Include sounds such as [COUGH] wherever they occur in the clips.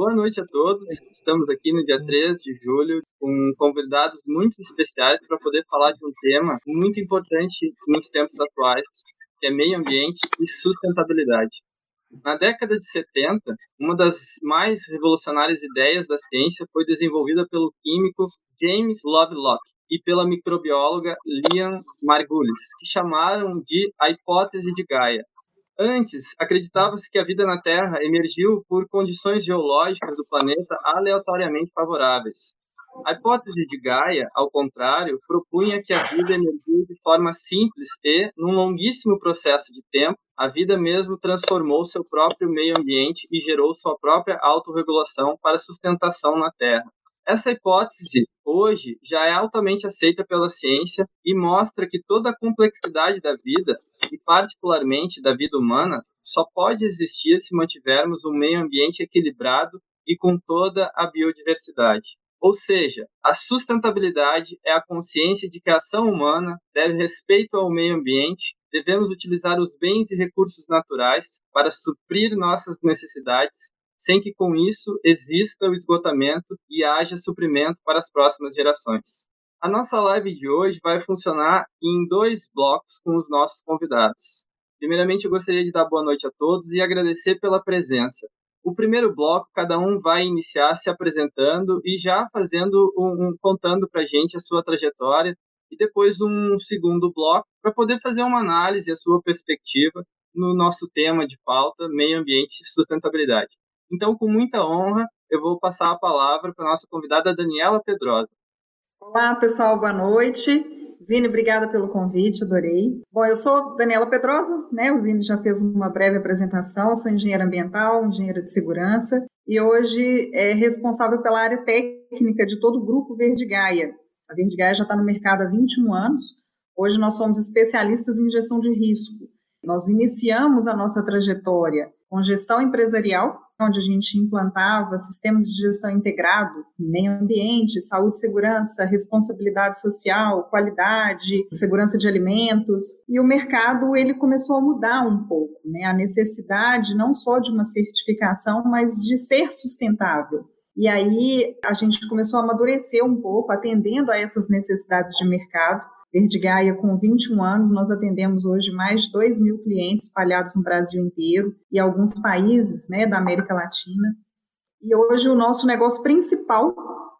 Boa noite a todos. Estamos aqui no dia 3 de julho com convidados muito especiais para poder falar de um tema muito importante nos tempos atuais, que é meio ambiente e sustentabilidade. Na década de 70, uma das mais revolucionárias ideias da ciência foi desenvolvida pelo químico James Lovelock e pela microbióloga Lian Margulis, que chamaram de a hipótese de Gaia, Antes, acreditava-se que a vida na Terra emergiu por condições geológicas do planeta aleatoriamente favoráveis. A hipótese de Gaia, ao contrário, propunha que a vida emergiu de forma simples e, num longuíssimo processo de tempo, a vida mesmo transformou seu próprio meio ambiente e gerou sua própria autorregulação para sustentação na Terra. Essa hipótese, hoje, já é altamente aceita pela ciência e mostra que toda a complexidade da vida, e particularmente da vida humana, só pode existir se mantivermos um meio ambiente equilibrado e com toda a biodiversidade. Ou seja, a sustentabilidade é a consciência de que a ação humana deve respeito ao meio ambiente, devemos utilizar os bens e recursos naturais para suprir nossas necessidades sem que com isso exista o esgotamento e haja suprimento para as próximas gerações. A nossa live de hoje vai funcionar em dois blocos com os nossos convidados. Primeiramente, eu gostaria de dar boa noite a todos e agradecer pela presença. O primeiro bloco, cada um vai iniciar se apresentando e já fazendo um, um contando para a gente a sua trajetória e depois um segundo bloco para poder fazer uma análise a sua perspectiva no nosso tema de pauta meio ambiente e sustentabilidade. Então, com muita honra, eu vou passar a palavra para a nossa convidada Daniela Pedrosa. Olá, pessoal, boa noite. Zine, obrigada pelo convite, adorei. Bom, eu sou Daniela Pedrosa, né? O Zine já fez uma breve apresentação. Eu sou engenheira ambiental, engenheira de segurança e hoje é responsável pela área técnica de todo o grupo Verde Gaia. A Verde Gaia já está no mercado há 21 anos. Hoje nós somos especialistas em gestão de risco. Nós iniciamos a nossa trajetória com gestão empresarial, onde a gente implantava sistemas de gestão integrado, meio ambiente, saúde segurança, responsabilidade social, qualidade, segurança de alimentos, e o mercado ele começou a mudar um pouco, né? A necessidade não só de uma certificação, mas de ser sustentável. E aí a gente começou a amadurecer um pouco, atendendo a essas necessidades de mercado Verde Gaia, com 21 anos, nós atendemos hoje mais de 2 mil clientes espalhados no Brasil inteiro e alguns países né, da América Latina. E hoje o nosso negócio principal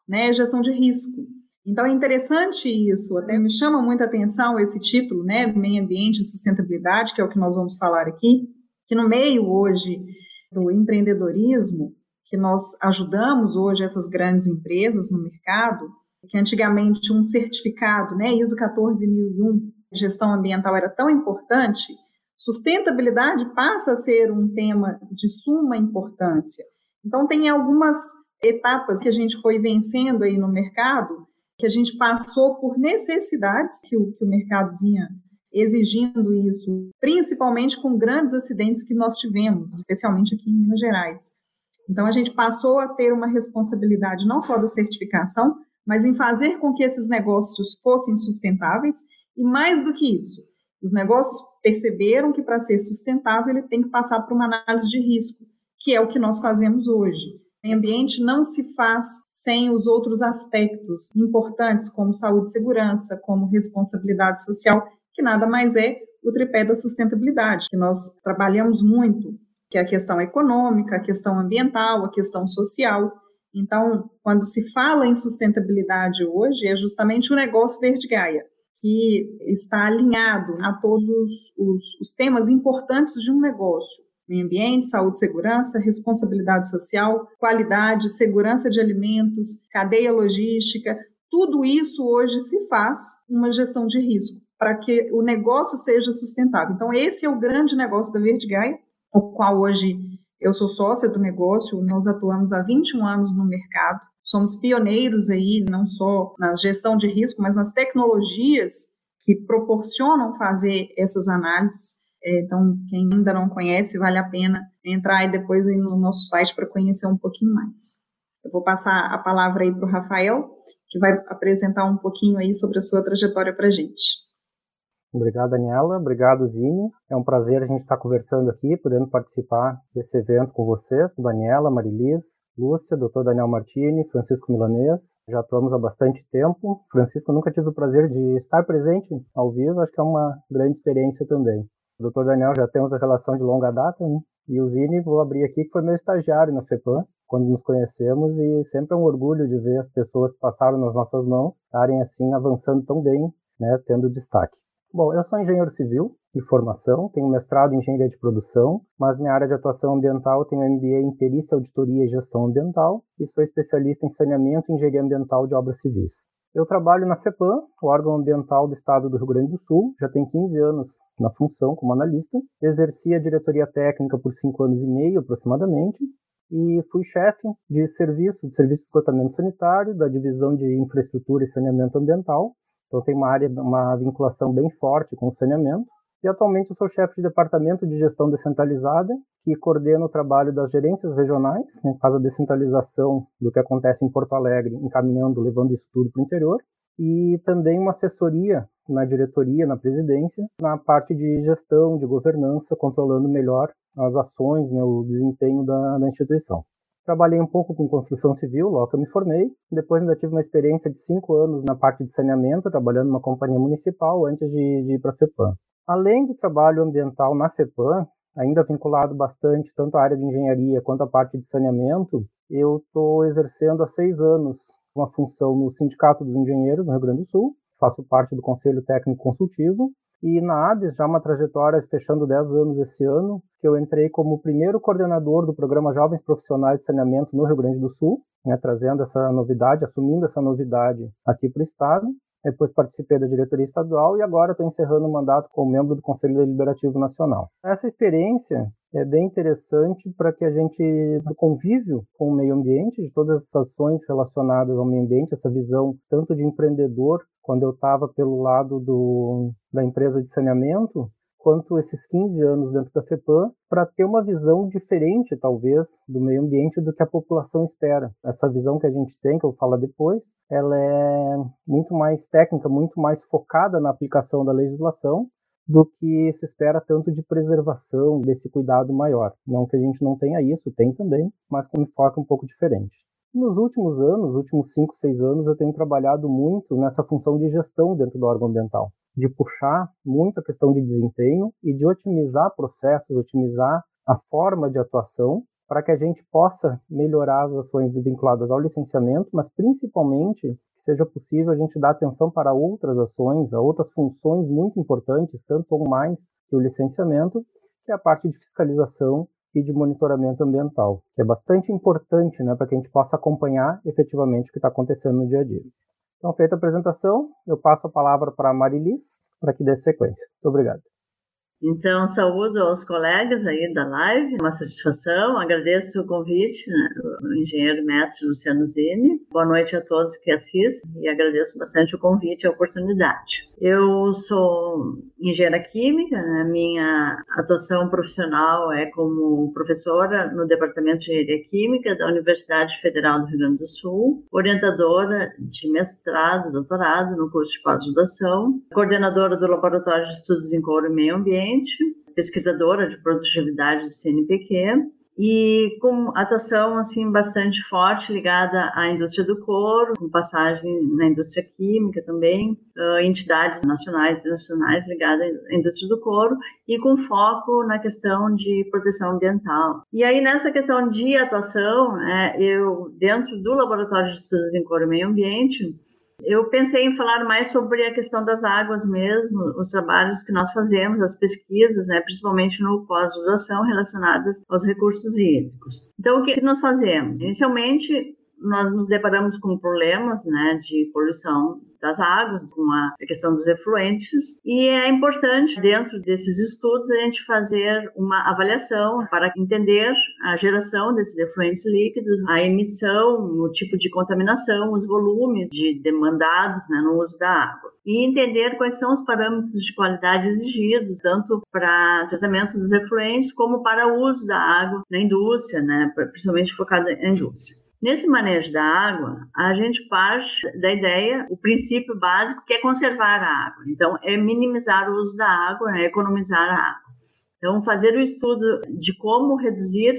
né, é gestão de risco. Então é interessante isso, até me chama muita atenção esse título, né, Meio Ambiente e Sustentabilidade, que é o que nós vamos falar aqui, que no meio hoje do empreendedorismo, que nós ajudamos hoje essas grandes empresas no mercado, que antigamente um certificado, né, ISO 14001, gestão ambiental era tão importante, sustentabilidade passa a ser um tema de suma importância. Então tem algumas etapas que a gente foi vencendo aí no mercado, que a gente passou por necessidades que o, que o mercado vinha exigindo isso, principalmente com grandes acidentes que nós tivemos, especialmente aqui em Minas Gerais. Então a gente passou a ter uma responsabilidade não só da certificação, mas em fazer com que esses negócios fossem sustentáveis e mais do que isso, os negócios perceberam que para ser sustentável ele tem que passar por uma análise de risco, que é o que nós fazemos hoje. O ambiente não se faz sem os outros aspectos importantes, como saúde e segurança, como responsabilidade social, que nada mais é o tripé da sustentabilidade, que nós trabalhamos muito, que é a questão econômica, a questão ambiental, a questão social. Então, quando se fala em sustentabilidade hoje, é justamente o negócio Verde Gaia, que está alinhado a todos os, os temas importantes de um negócio. Meio ambiente, saúde e segurança, responsabilidade social, qualidade, segurança de alimentos, cadeia logística, tudo isso hoje se faz uma gestão de risco para que o negócio seja sustentável. Então, esse é o grande negócio da Verde Gaia, o qual hoje eu sou sócia do negócio, nós atuamos há 21 anos no mercado, somos pioneiros aí, não só na gestão de risco, mas nas tecnologias que proporcionam fazer essas análises. É, então, quem ainda não conhece, vale a pena entrar aí depois aí no nosso site para conhecer um pouquinho mais. Eu vou passar a palavra aí para o Rafael, que vai apresentar um pouquinho aí sobre a sua trajetória para a gente. Obrigado, Daniela. Obrigado, Zine. É um prazer a gente estar conversando aqui, podendo participar desse evento com vocês, Daniela, Marilis, Lúcia, Dr. Daniel Martini, Francisco Milanês. Já atuamos há bastante tempo. Francisco, nunca tive o prazer de estar presente ao vivo, acho que é uma grande experiência também. Dr. Daniel já temos a relação de longa data, né? E o Zine, vou abrir aqui, que foi meu estagiário na FEPAM, quando nos conhecemos, e sempre é um orgulho de ver as pessoas que passaram nas nossas mãos estarem assim avançando tão bem, né, tendo destaque. Bom, eu sou engenheiro civil de formação, tenho mestrado em engenharia de produção, mas minha área de atuação ambiental tenho MBA em perícia, auditoria e gestão ambiental e sou especialista em saneamento e engenharia ambiental de obras civis. Eu trabalho na FEPAM, o órgão ambiental do estado do Rio Grande do Sul, já tem 15 anos na função como analista. Exerci a diretoria técnica por 5 anos e meio aproximadamente e fui chefe de serviço, de serviço de esgotamento sanitário, da divisão de infraestrutura e saneamento ambiental então tem uma área, uma vinculação bem forte com o saneamento. E atualmente eu sou chefe de departamento de gestão descentralizada, que coordena o trabalho das gerências regionais, né, faz a descentralização do que acontece em Porto Alegre, encaminhando, levando isso tudo para o interior. E também uma assessoria na diretoria, na presidência, na parte de gestão, de governança, controlando melhor as ações, né, o desempenho da, da instituição. Trabalhei um pouco com construção civil, logo que eu me formei. Depois ainda tive uma experiência de cinco anos na parte de saneamento, trabalhando numa companhia municipal antes de, de ir para a FEPAM. Além do trabalho ambiental na FEPAM, ainda vinculado bastante tanto à área de engenharia quanto à parte de saneamento, eu estou exercendo há seis anos uma função no Sindicato dos Engenheiros no Rio Grande do Sul. Faço parte do Conselho Técnico Consultivo e na ABS, já uma trajetória fechando 10 anos esse ano, que eu entrei como primeiro coordenador do programa Jovens Profissionais de Saneamento no Rio Grande do Sul, né, trazendo essa novidade, assumindo essa novidade aqui para o Estado. Depois participei da diretoria estadual e agora estou encerrando o mandato como membro do Conselho Deliberativo Nacional. Essa experiência é bem interessante para que a gente, do convívio com o meio ambiente, de todas as ações relacionadas ao meio ambiente, essa visão tanto de empreendedor, quando eu estava pelo lado do, da empresa de saneamento, quanto esses 15 anos dentro da FEPAM, para ter uma visão diferente, talvez, do meio ambiente do que a população espera. Essa visão que a gente tem, que eu falar depois, ela é muito mais técnica, muito mais focada na aplicação da legislação do que se espera tanto de preservação, desse cuidado maior. Não que a gente não tenha isso, tem também, mas com um foco um pouco diferente. Nos últimos anos, últimos 5, 6 anos, eu tenho trabalhado muito nessa função de gestão dentro do órgão ambiental, de puxar muito a questão de desempenho e de otimizar processos, otimizar a forma de atuação para que a gente possa melhorar as ações vinculadas ao licenciamento, mas principalmente que seja possível a gente dar atenção para outras ações, a outras funções muito importantes, tanto ou mais que o licenciamento, que é a parte de fiscalização e de monitoramento ambiental, que é bastante importante né, para que a gente possa acompanhar efetivamente o que está acontecendo no dia a dia. Então, feita a apresentação, eu passo a palavra para a Marilis para que dê sequência. Muito obrigado. Então, saúdo aos colegas aí da live, uma satisfação, agradeço o convite, né, o engenheiro mestre Luciano Zini. Boa noite a todos que assistem e agradeço bastante o convite e a oportunidade. Eu sou engenheira química, né, minha atuação profissional é como professora no Departamento de Engenharia Química da Universidade Federal do Rio Grande do Sul, orientadora de mestrado, doutorado no curso de pós-graduação, coordenadora do Laboratório de Estudos em Couro e Meio Ambiente, pesquisadora de produtividade do CNPq e com atuação assim bastante forte ligada à indústria do couro, com passagem na indústria química também, entidades nacionais e internacionais ligadas à indústria do couro e com foco na questão de proteção ambiental. E aí nessa questão de atuação, né, eu dentro do laboratório de estudos em couro e meio ambiente eu pensei em falar mais sobre a questão das águas mesmo, os trabalhos que nós fazemos, as pesquisas, né, principalmente no pós-graduação relacionadas aos recursos hídricos. Então, o que nós fazemos? Inicialmente, nós nos deparamos com problemas né, de poluição das águas, com a questão dos efluentes, e é importante, dentro desses estudos, a gente fazer uma avaliação para entender a geração desses efluentes líquidos, a emissão, o tipo de contaminação, os volumes de demandados né, no uso da água. E entender quais são os parâmetros de qualidade exigidos, tanto para tratamento dos efluentes como para o uso da água na indústria, né, principalmente focado na indústria. Nesse manejo da água, a gente parte da ideia, o princípio básico, que é conservar a água. Então, é minimizar o uso da água, é economizar a água. Então, fazer o estudo de como reduzir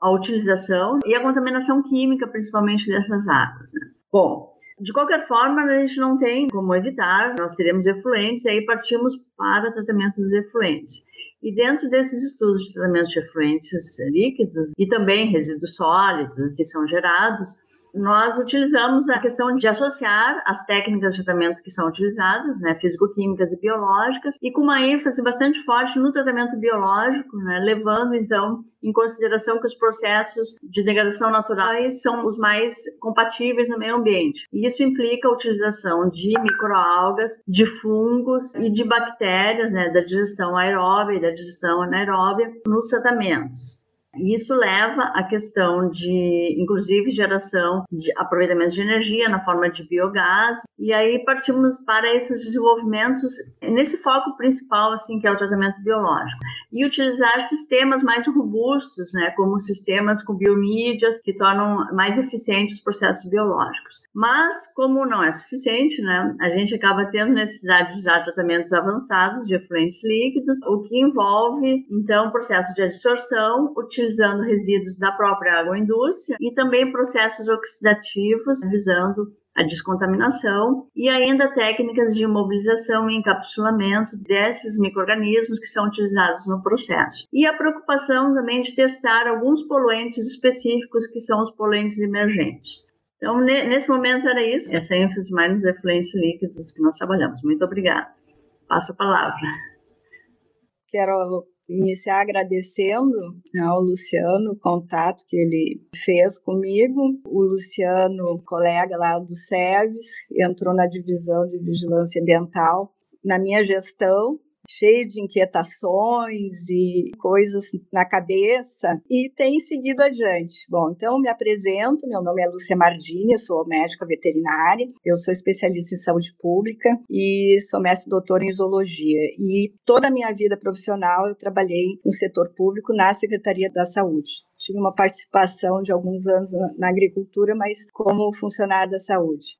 a utilização e a contaminação química, principalmente dessas águas. Né? Bom, de qualquer forma, a gente não tem como evitar, nós teremos efluentes, e aí partimos para tratamento dos efluentes. E dentro desses estudos de tratamento de efluentes líquidos e também resíduos sólidos que são gerados, nós utilizamos a questão de associar as técnicas de tratamento que são utilizadas, né, físico-químicas e biológicas, e com uma ênfase bastante forte no tratamento biológico, né, levando então em consideração que os processos de degradação naturais são os mais compatíveis no meio ambiente. E isso implica a utilização de microalgas, de fungos e de bactérias, né, da digestão aeróbia e da digestão anaeróbia nos tratamentos. Isso leva à questão de, inclusive, geração de aproveitamento de energia na forma de biogás. E aí partimos para esses desenvolvimentos nesse foco principal, assim, que é o tratamento biológico. E utilizar sistemas mais robustos, né, como sistemas com biomídias que tornam mais eficientes os processos biológicos. Mas, como não é suficiente, né, a gente acaba tendo necessidade de usar tratamentos avançados de efluentes líquidos, o que envolve, então, processos de adsorção, utilização utilizando resíduos da própria agroindústria e também processos oxidativos visando a descontaminação e ainda técnicas de imobilização e encapsulamento desses microrganismos que são utilizados no processo. E a preocupação também de testar alguns poluentes específicos que são os poluentes emergentes. Então, nesse momento era isso, essa ênfase mais nos efluentes líquidos que nós trabalhamos. Muito obrigada. Passo a palavra. Quero iniciar agradecendo ao Luciano o contato que ele fez comigo. O Luciano, colega lá do SEVES, entrou na divisão de vigilância ambiental na minha gestão cheio de inquietações e coisas na cabeça e tem seguido adiante. Bom, então me apresento, meu nome é Lúcia Mardini, eu sou médica veterinária, eu sou especialista em saúde pública e sou mestre doutora em zoologia e toda a minha vida profissional eu trabalhei no setor público na Secretaria da Saúde tive uma participação de alguns anos na agricultura, mas como funcionário da saúde.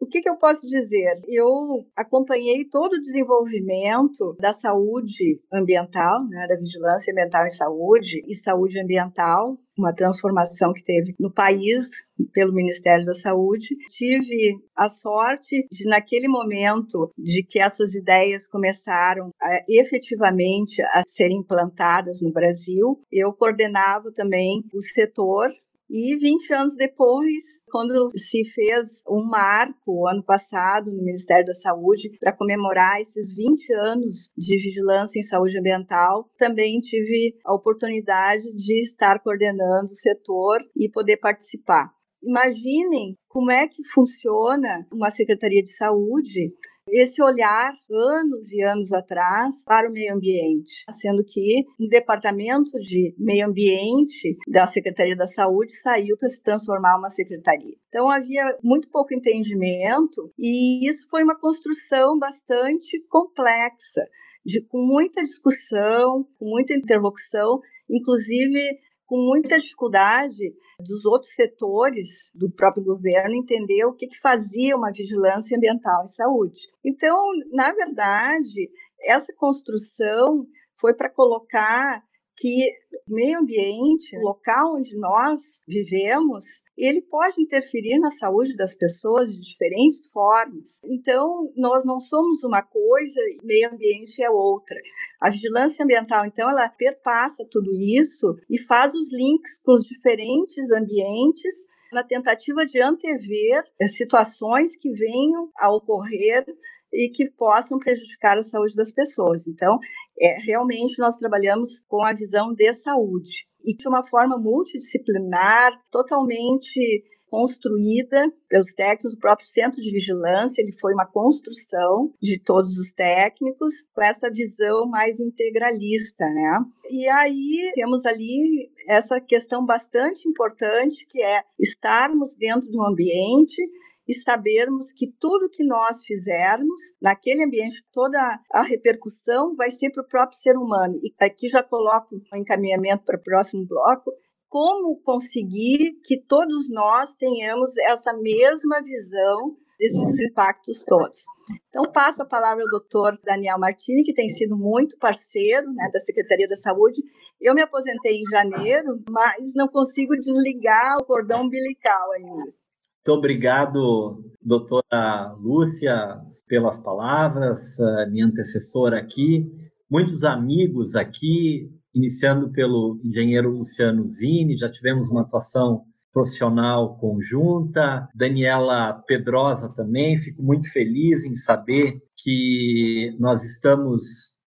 O que, que eu posso dizer? Eu acompanhei todo o desenvolvimento da saúde ambiental, né, da vigilância ambiental em saúde e saúde ambiental, uma transformação que teve no país pelo Ministério da Saúde. Tive a sorte de, naquele momento, de que essas ideias começaram a, efetivamente a serem implantadas no Brasil, eu coordenava também o setor e 20 anos depois, quando se fez um marco, ano passado, no Ministério da Saúde, para comemorar esses 20 anos de vigilância em saúde ambiental, também tive a oportunidade de estar coordenando o setor e poder participar. Imaginem como é que funciona uma Secretaria de Saúde esse olhar anos e anos atrás para o meio ambiente, sendo que o departamento de meio ambiente da Secretaria da Saúde saiu para se transformar uma secretaria. Então havia muito pouco entendimento e isso foi uma construção bastante complexa, de, com muita discussão, com muita interlocução, inclusive com muita dificuldade dos outros setores do próprio governo entender o que, que fazia uma vigilância ambiental em saúde. Então, na verdade, essa construção foi para colocar que o meio ambiente, o local onde nós vivemos, ele pode interferir na saúde das pessoas de diferentes formas. Então, nós não somos uma coisa e meio ambiente é outra. A vigilância ambiental, então, ela perpassa tudo isso e faz os links com os diferentes ambientes na tentativa de antever situações que venham a ocorrer e que possam prejudicar a saúde das pessoas. Então, é, realmente nós trabalhamos com a visão de saúde e de uma forma multidisciplinar, totalmente construída pelos técnicos do próprio Centro de Vigilância, ele foi uma construção de todos os técnicos com essa visão mais integralista, né? E aí temos ali essa questão bastante importante que é estarmos dentro de um ambiente e sabermos que tudo que nós fizermos naquele ambiente, toda a repercussão vai ser para o próprio ser humano. E aqui já coloco um encaminhamento para o próximo bloco. Como conseguir que todos nós tenhamos essa mesma visão desses impactos todos. Então, passo a palavra ao doutor Daniel Martini, que tem sido muito parceiro né, da Secretaria da Saúde, Eu me aposentei em janeiro, mas não consigo desligar o cordão umbilical ainda. Muito obrigado, doutora Lúcia, pelas palavras, minha antecessora aqui, muitos amigos aqui, iniciando pelo engenheiro Luciano Zini, já tivemos uma atuação profissional conjunta, Daniela Pedrosa também, fico muito feliz em saber que nós estamos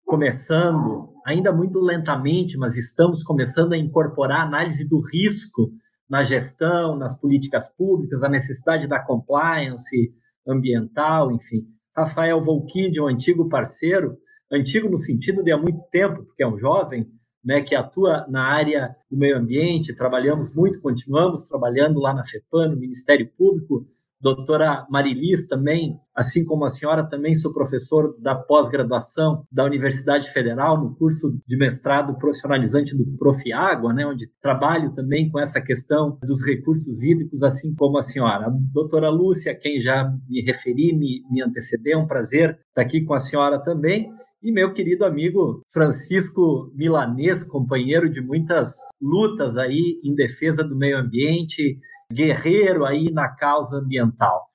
começando, ainda muito lentamente, mas estamos começando a incorporar a análise do risco na gestão, nas políticas públicas, a necessidade da compliance ambiental, enfim. Rafael Volkid, um antigo parceiro, antigo no sentido de há muito tempo, porque é um jovem, né, que atua na área do meio ambiente, trabalhamos muito, continuamos trabalhando lá na FEPAM, no Ministério Público, doutora Marilis também, assim como a senhora, também sou professor da pós-graduação da Universidade Federal, no curso de mestrado profissionalizante do Profiágua, né, onde trabalho também com essa questão dos recursos hídricos, assim como a senhora. A doutora Lúcia, quem já me referi, me, me antecedeu, é um prazer estar aqui com a senhora também. E meu querido amigo Francisco Milanês, companheiro de muitas lutas aí em defesa do meio ambiente, guerreiro aí na causa ambiental.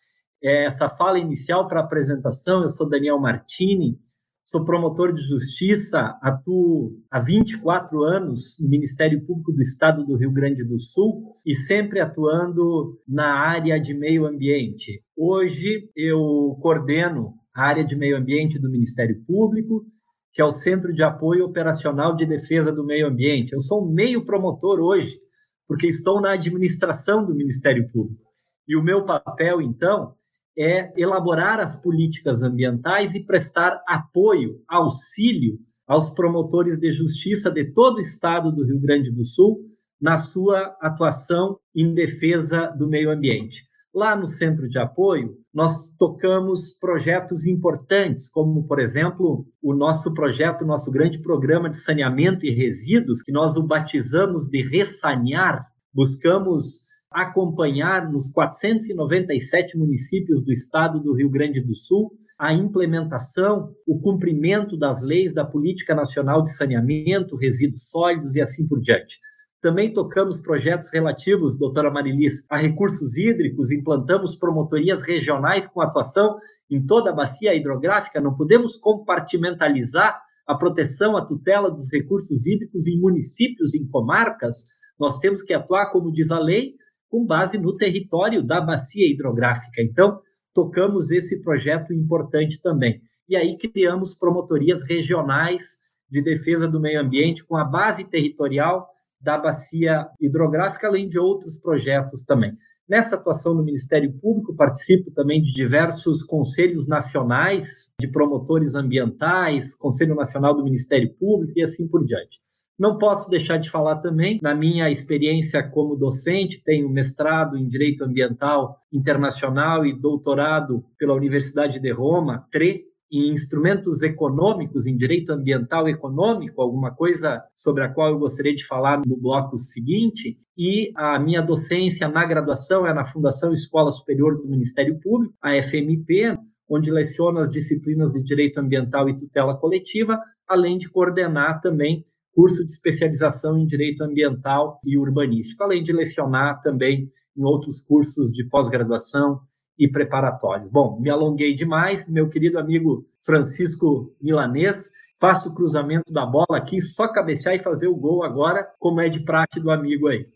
É, essa fala inicial para a apresentação, eu sou Daniel Martini, sou promotor de justiça, atuo há 24 anos no Ministério Público do Estado do Rio Grande do Sul e sempre atuando na área de meio ambiente. Hoje eu coordeno a área de meio ambiente do Ministério Público, que é o Centro de Apoio Operacional de Defesa do Meio Ambiente. Eu sou meio promotor hoje porque estou na administração do Ministério Público. E o meu papel, então, é elaborar as políticas ambientais e prestar apoio, auxílio aos promotores de justiça de todo o estado do Rio Grande do Sul na sua atuação em defesa do meio ambiente. Lá no centro de apoio, nós tocamos projetos importantes, como, por exemplo, o nosso projeto, nosso grande programa de saneamento e resíduos, que nós o batizamos de Ressanear. Buscamos acompanhar nos 497 municípios do estado do Rio Grande do Sul a implementação, o cumprimento das leis da Política Nacional de Saneamento, Resíduos Sólidos e assim por diante. Também tocamos projetos relativos, doutora Marilis, a recursos hídricos, implantamos promotorias regionais com atuação em toda a bacia hidrográfica. Não podemos compartimentalizar a proteção, a tutela dos recursos hídricos em municípios, em comarcas. Nós temos que atuar, como diz a lei, com base no território da bacia hidrográfica. Então, tocamos esse projeto importante também. E aí criamos promotorias regionais de defesa do meio ambiente com a base territorial da bacia hidrográfica, além de outros projetos também. Nessa atuação no Ministério Público, participo também de diversos conselhos nacionais de promotores ambientais, Conselho Nacional do Ministério Público e assim por diante. Não posso deixar de falar também, na minha experiência como docente, tenho mestrado em Direito Ambiental Internacional e doutorado pela Universidade de Roma, TRE, em instrumentos econômicos, em direito ambiental econômico, alguma coisa sobre a qual eu gostaria de falar no bloco seguinte, e a minha docência na graduação é na Fundação Escola Superior do Ministério Público, a FMP, onde leciono as disciplinas de direito ambiental e tutela coletiva, além de coordenar também curso de especialização em direito ambiental e urbanístico, além de lecionar também em outros cursos de pós-graduação e preparatórios. Bom, me alonguei demais, meu querido amigo Francisco Milanês, faço o cruzamento da bola aqui, só cabecear e fazer o gol agora, como é de prática do amigo aí.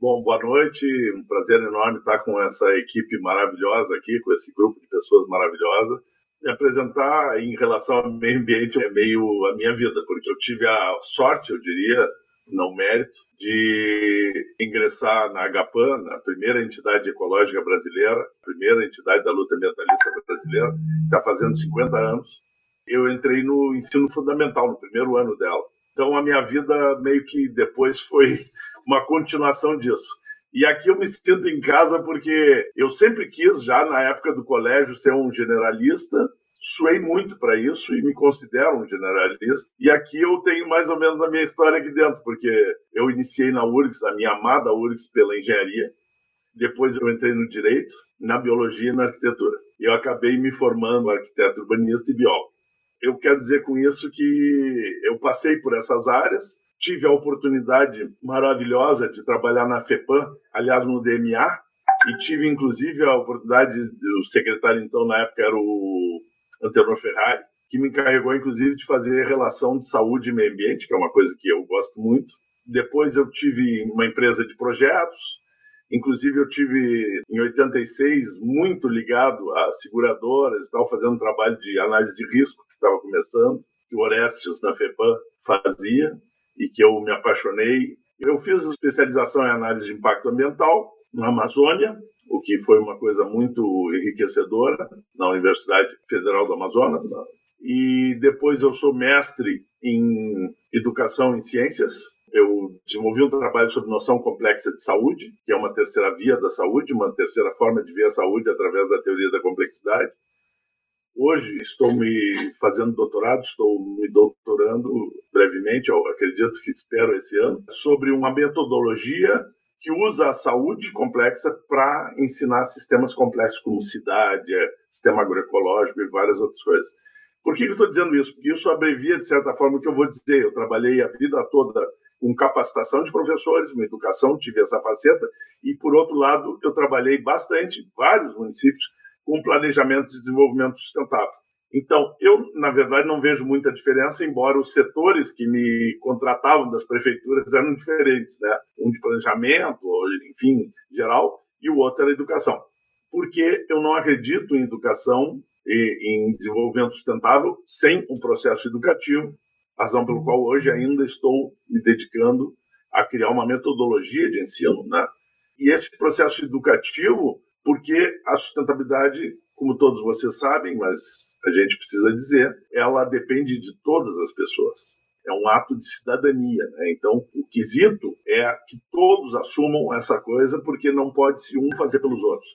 Bom, boa noite, um prazer enorme estar com essa equipe maravilhosa aqui, com esse grupo de pessoas maravilhosas. Me apresentar em relação ao meio ambiente é meio a minha vida, porque eu tive a sorte, eu diria, não mérito, de ingressar na AGAPAN, a primeira entidade ecológica brasileira, a primeira entidade da luta ambientalista brasileira, está fazendo 50 anos. Eu entrei no ensino fundamental, no primeiro ano dela. Então a minha vida meio que depois foi [LAUGHS] uma continuação disso. E aqui eu me sinto em casa porque eu sempre quis, já na época do colégio, ser um generalista, suei muito para isso e me considero um generalista. E aqui eu tenho mais ou menos a minha história aqui dentro, porque eu iniciei na URGS, a minha amada URGS, pela engenharia. Depois eu entrei no direito, na biologia e na arquitetura. E eu acabei me formando arquiteto urbanista e biólogo. Eu quero dizer com isso que eu passei por essas áreas, tive a oportunidade maravilhosa de trabalhar na FEPAM, aliás, no DMA, e tive inclusive a oportunidade, o secretário então na época era o Antenor Ferrari, que me encarregou inclusive de fazer relação de saúde e meio ambiente, que é uma coisa que eu gosto muito. Depois eu tive uma empresa de projetos, inclusive eu tive em 86 muito ligado a seguradoras e tal, fazendo um trabalho de análise de risco que estava começando, que o Orestes na FEPAM fazia e que eu me apaixonei. Eu fiz especialização em análise de impacto ambiental na Amazônia, o que foi uma coisa muito enriquecedora na Universidade Federal do Amazonas. E depois eu sou mestre em educação em ciências. Eu desenvolvi um trabalho sobre noção complexa de saúde, que é uma terceira via da saúde, uma terceira forma de ver a saúde através da teoria da complexidade. Hoje estou me fazendo doutorado, estou me doutorando brevemente, acredito que espero esse ano, sobre uma metodologia que usa a saúde complexa para ensinar sistemas complexos como cidade, sistema agroecológico e várias outras coisas. Por que eu estou dizendo isso? Porque isso abrevia, de certa forma, o que eu vou dizer. Eu trabalhei a vida toda com capacitação de professores, uma educação, tive essa faceta, e, por outro lado, eu trabalhei bastante, vários municípios, com planejamento de desenvolvimento sustentável. Então, eu, na verdade, não vejo muita diferença, embora os setores que me contratavam das prefeituras eram diferentes, né? Um de planejamento, enfim, geral, e o outro era educação. Porque eu não acredito em educação e em desenvolvimento sustentável sem um processo educativo, razão pelo qual hoje ainda estou me dedicando a criar uma metodologia de ensino, né? E esse processo educativo, porque a sustentabilidade como todos vocês sabem, mas a gente precisa dizer, ela depende de todas as pessoas. É um ato de cidadania. Né? Então, o quesito é que todos assumam essa coisa, porque não pode se um fazer pelos outros.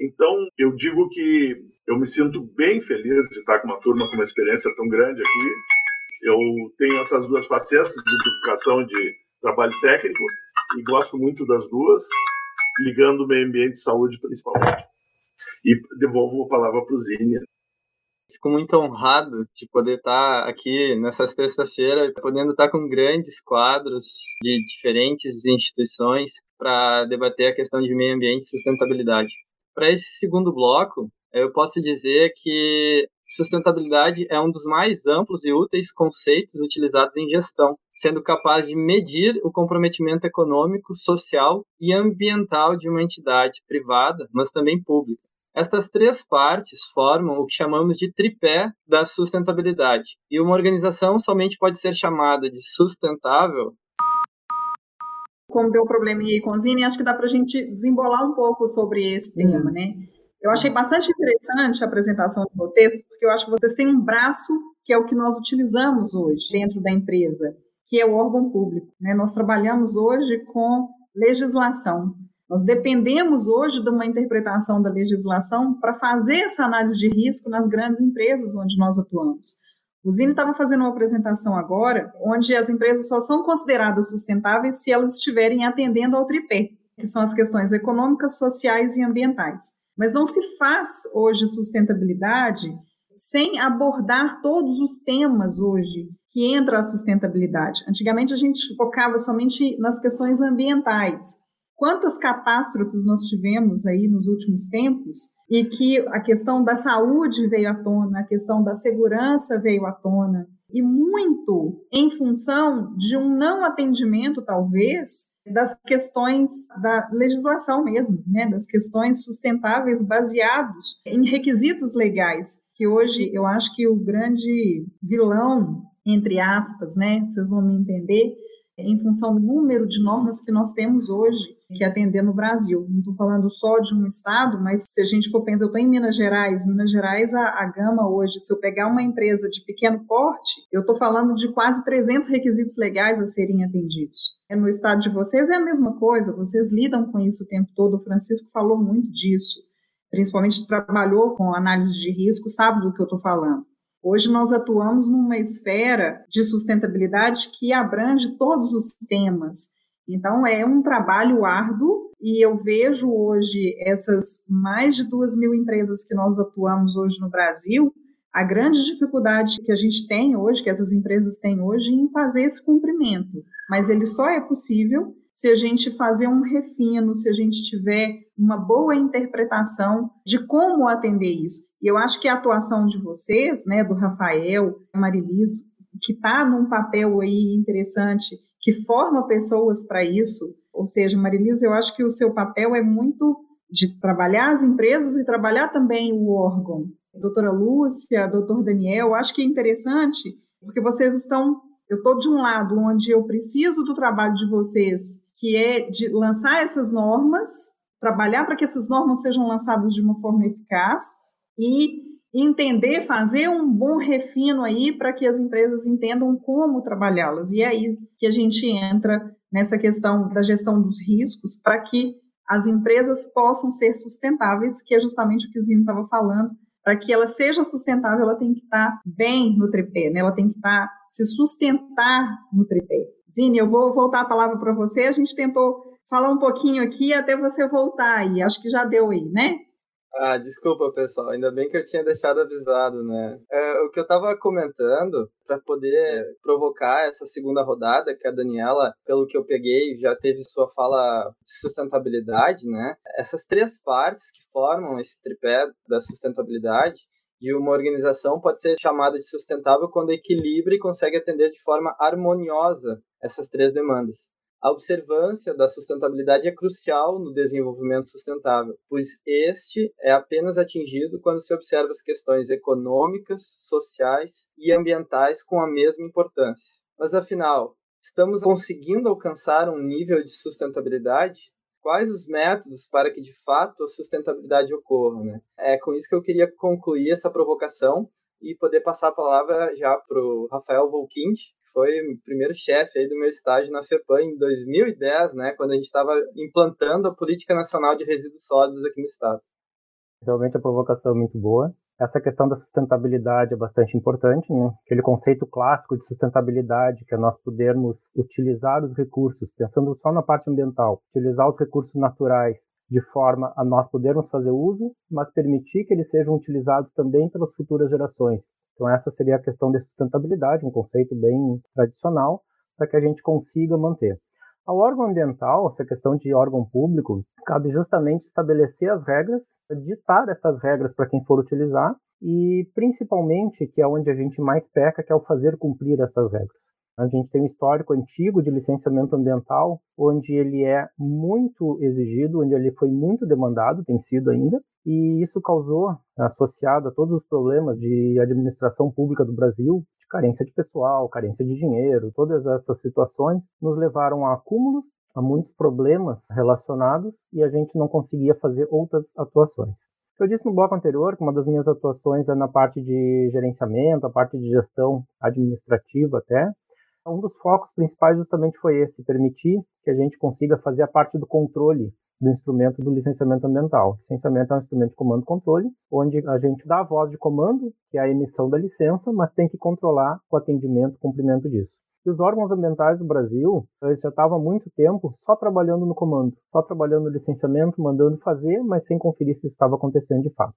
Então, eu digo que eu me sinto bem feliz de estar com uma turma com uma experiência tão grande aqui. Eu tenho essas duas facetas de educação e de trabalho técnico e gosto muito das duas, ligando o meio ambiente e saúde principalmente. E devolvo a palavra para o Zine. Fico muito honrado de poder estar aqui nessa terça-feira, podendo estar com grandes quadros de diferentes instituições para debater a questão de meio ambiente e sustentabilidade. Para esse segundo bloco, eu posso dizer que sustentabilidade é um dos mais amplos e úteis conceitos utilizados em gestão, sendo capaz de medir o comprometimento econômico, social e ambiental de uma entidade privada, mas também pública. Estas três partes formam o que chamamos de tripé da sustentabilidade, e uma organização somente pode ser chamada de sustentável. Como deu um probleminha aí com o Zine, acho que dá para a gente desembolar um pouco sobre esse tema, né? Eu achei bastante interessante a apresentação de vocês, porque eu acho que vocês têm um braço que é o que nós utilizamos hoje dentro da empresa, que é o órgão público. Né? Nós trabalhamos hoje com legislação. Nós dependemos hoje de uma interpretação da legislação para fazer essa análise de risco nas grandes empresas onde nós atuamos. O Zine estava fazendo uma apresentação agora, onde as empresas só são consideradas sustentáveis se elas estiverem atendendo ao tripé, que são as questões econômicas, sociais e ambientais. Mas não se faz hoje sustentabilidade sem abordar todos os temas hoje que entra a sustentabilidade. Antigamente a gente focava somente nas questões ambientais, quantas catástrofes nós tivemos aí nos últimos tempos e que a questão da saúde veio à tona, a questão da segurança veio à tona, e muito em função de um não atendimento, talvez, das questões da legislação mesmo, né, das questões sustentáveis baseados em requisitos legais, que hoje eu acho que o grande vilão, entre aspas, né, vocês vão me entender, em função do número de normas que nós temos hoje que atender no Brasil. Não estou falando só de um estado, mas se a gente for pensar, eu estou em Minas Gerais. Minas Gerais, a, a, gama hoje, se eu pegar uma empresa de pequeno porte, eu estou falando de quase 300 requisitos legais a serem atendidos. É, no estado de vocês é a mesma coisa, vocês lidam com isso o tempo todo. O Francisco falou muito disso, principalmente trabalhou com análise de risco, sabe do que eu estou falando. Hoje nós atuamos numa esfera de sustentabilidade que abrange todos os temas. Então é um trabalho árduo e eu vejo hoje essas mais de duas mil empresas que nós atuamos hoje no Brasil a grande dificuldade que a gente tem hoje, que essas empresas têm hoje, em fazer esse cumprimento. Mas ele só é possível se a gente fazer um refino, se a gente tiver uma boa interpretação de como atender isso. E eu acho que a atuação de vocês, né, do Rafael, Marilis, que está num papel aí interessante, que forma pessoas para isso, ou seja, Marilis, eu acho que o seu papel é muito de trabalhar as empresas e trabalhar também o órgão. Doutora Lúcia, doutor Daniel, acho que é interessante, porque vocês estão eu estou de um lado onde eu preciso do trabalho de vocês que é de lançar essas normas, trabalhar para que essas normas sejam lançadas de uma forma eficaz e entender, fazer um bom refino aí para que as empresas entendam como trabalhá-las. E é aí que a gente entra nessa questão da gestão dos riscos para que as empresas possam ser sustentáveis, que é justamente o que o Zino estava falando. Para que ela seja sustentável, ela tem que estar bem no tripé, né? ela tem que estar, se sustentar no tripé. Zine, eu vou voltar a palavra para você. A gente tentou falar um pouquinho aqui até você voltar aí. Acho que já deu aí, né? Ah, desculpa, pessoal. Ainda bem que eu tinha deixado avisado, né? É, o que eu estava comentando, para poder provocar essa segunda rodada, que a Daniela, pelo que eu peguei, já teve sua fala de sustentabilidade, né? Essas três partes que formam esse tripé da sustentabilidade, de uma organização pode ser chamada de sustentável quando equilibra e consegue atender de forma harmoniosa essas três demandas. A observância da sustentabilidade é crucial no desenvolvimento sustentável, pois este é apenas atingido quando se observa as questões econômicas, sociais e ambientais com a mesma importância. Mas afinal, estamos conseguindo alcançar um nível de sustentabilidade quais os métodos para que de fato a sustentabilidade ocorra. Né? É com isso que eu queria concluir essa provocação e poder passar a palavra já para o Rafael Volkind, que foi o primeiro chefe aí do meu estágio na FEPAM em 2010, né, quando a gente estava implantando a Política Nacional de Resíduos Sólidos aqui no estado. Realmente a provocação é muito boa. Essa questão da sustentabilidade é bastante importante, né? aquele conceito clássico de sustentabilidade, que é nós podermos utilizar os recursos, pensando só na parte ambiental, utilizar os recursos naturais de forma a nós podermos fazer uso, mas permitir que eles sejam utilizados também pelas futuras gerações. Então essa seria a questão da sustentabilidade, um conceito bem tradicional, para que a gente consiga manter. Ao órgão ambiental, essa questão de órgão público, cabe justamente estabelecer as regras, ditar essas regras para quem for utilizar e, principalmente, que é onde a gente mais peca, que é o fazer cumprir essas regras. A gente tem um histórico antigo de licenciamento ambiental, onde ele é muito exigido, onde ele foi muito demandado, tem sido ainda, e isso causou, associado a todos os problemas de administração pública do Brasil, carência de pessoal, carência de dinheiro, todas essas situações nos levaram a acúmulos, a muitos problemas relacionados e a gente não conseguia fazer outras atuações. Eu disse no bloco anterior que uma das minhas atuações é na parte de gerenciamento, a parte de gestão administrativa até. Um dos focos principais justamente foi esse, permitir que a gente consiga fazer a parte do controle do instrumento do licenciamento ambiental. Licenciamento é um instrumento de comando e controle, onde a gente dá a voz de comando, que é a emissão da licença, mas tem que controlar o atendimento, o cumprimento disso. E os órgãos ambientais do Brasil, eles já estavam há muito tempo só trabalhando no comando, só trabalhando no licenciamento, mandando fazer, mas sem conferir se isso estava acontecendo de fato.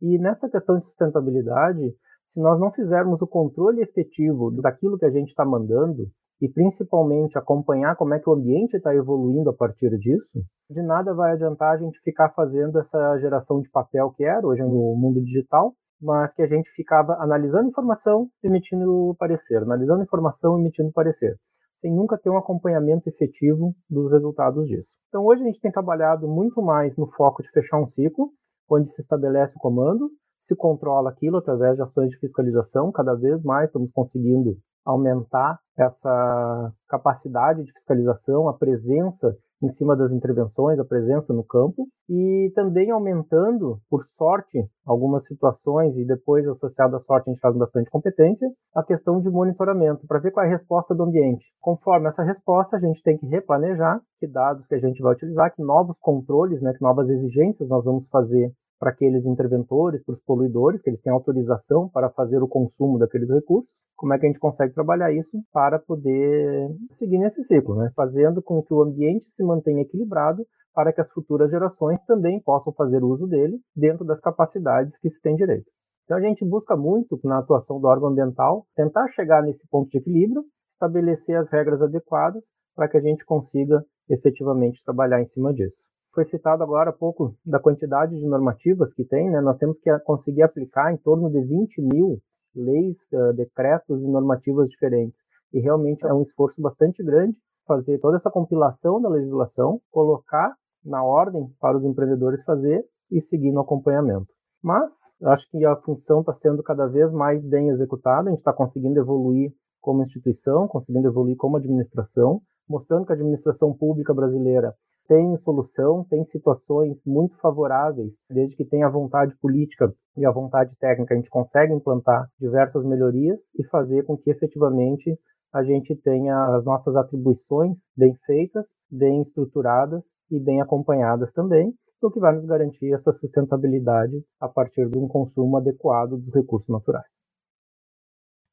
E nessa questão de sustentabilidade, se nós não fizermos o controle efetivo daquilo que a gente está mandando, e principalmente acompanhar como é que o ambiente está evoluindo a partir disso, de nada vai adiantar a gente ficar fazendo essa geração de papel que era hoje no mundo digital, mas que a gente ficava analisando informação, emitindo parecer, analisando informação, emitindo parecer, sem nunca ter um acompanhamento efetivo dos resultados disso. Então hoje a gente tem trabalhado muito mais no foco de fechar um ciclo, onde se estabelece o comando, se controla aquilo através de ações de fiscalização, cada vez mais estamos conseguindo aumentar essa capacidade de fiscalização, a presença em cima das intervenções, a presença no campo e também aumentando, por sorte, algumas situações e depois associado à sorte a gente faz bastante competência, a questão de monitoramento para ver qual é a resposta do ambiente. Conforme essa resposta, a gente tem que replanejar que dados que a gente vai utilizar, que novos controles, né, que novas exigências nós vamos fazer para aqueles interventores, para os poluidores, que eles têm autorização para fazer o consumo daqueles recursos. Como é que a gente consegue trabalhar isso para poder seguir nesse ciclo, né? fazendo com que o ambiente se mantenha equilibrado para que as futuras gerações também possam fazer uso dele dentro das capacidades que se tem direito. Então a gente busca muito, na atuação do órgão ambiental, tentar chegar nesse ponto de equilíbrio, estabelecer as regras adequadas para que a gente consiga efetivamente trabalhar em cima disso. Foi citado agora há pouco da quantidade de normativas que tem, né? nós temos que conseguir aplicar em torno de 20 mil leis, decretos e normativas diferentes. E realmente é um esforço bastante grande fazer toda essa compilação da legislação, colocar na ordem para os empreendedores fazer e seguir no acompanhamento. Mas acho que a função está sendo cada vez mais bem executada, a gente está conseguindo evoluir como instituição, conseguindo evoluir como administração, mostrando que a administração pública brasileira tem solução, tem situações muito favoráveis, desde que tenha vontade política e a vontade técnica, a gente consegue implantar diversas melhorias e fazer com que efetivamente a gente tenha as nossas atribuições bem feitas, bem estruturadas e bem acompanhadas também, o que vai nos garantir essa sustentabilidade a partir de um consumo adequado dos recursos naturais.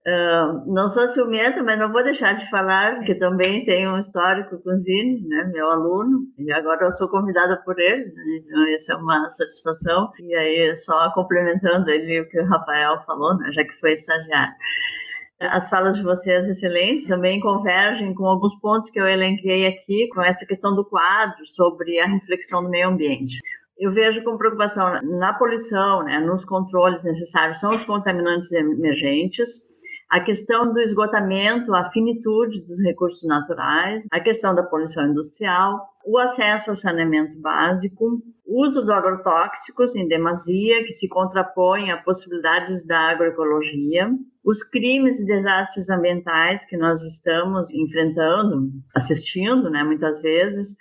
Uh, não sou ciumenta, mas não vou deixar de falar que também tenho um histórico com o Zine, né, meu aluno, e agora eu sou convidada por ele, né, então isso é uma satisfação. E aí, só complementando ele o que o Rafael falou, né, já que foi estagiário. As falas de vocês, excelentes, também convergem com alguns pontos que eu elenquei aqui, com essa questão do quadro sobre a reflexão do meio ambiente eu vejo com preocupação na poluição, né, nos controles necessários, são os contaminantes emergentes, a questão do esgotamento, a finitude dos recursos naturais, a questão da poluição industrial, o acesso ao saneamento básico, o uso de agrotóxicos em demasia, que se contrapõe a possibilidades da agroecologia, os crimes e desastres ambientais que nós estamos enfrentando, assistindo, né, muitas vezes,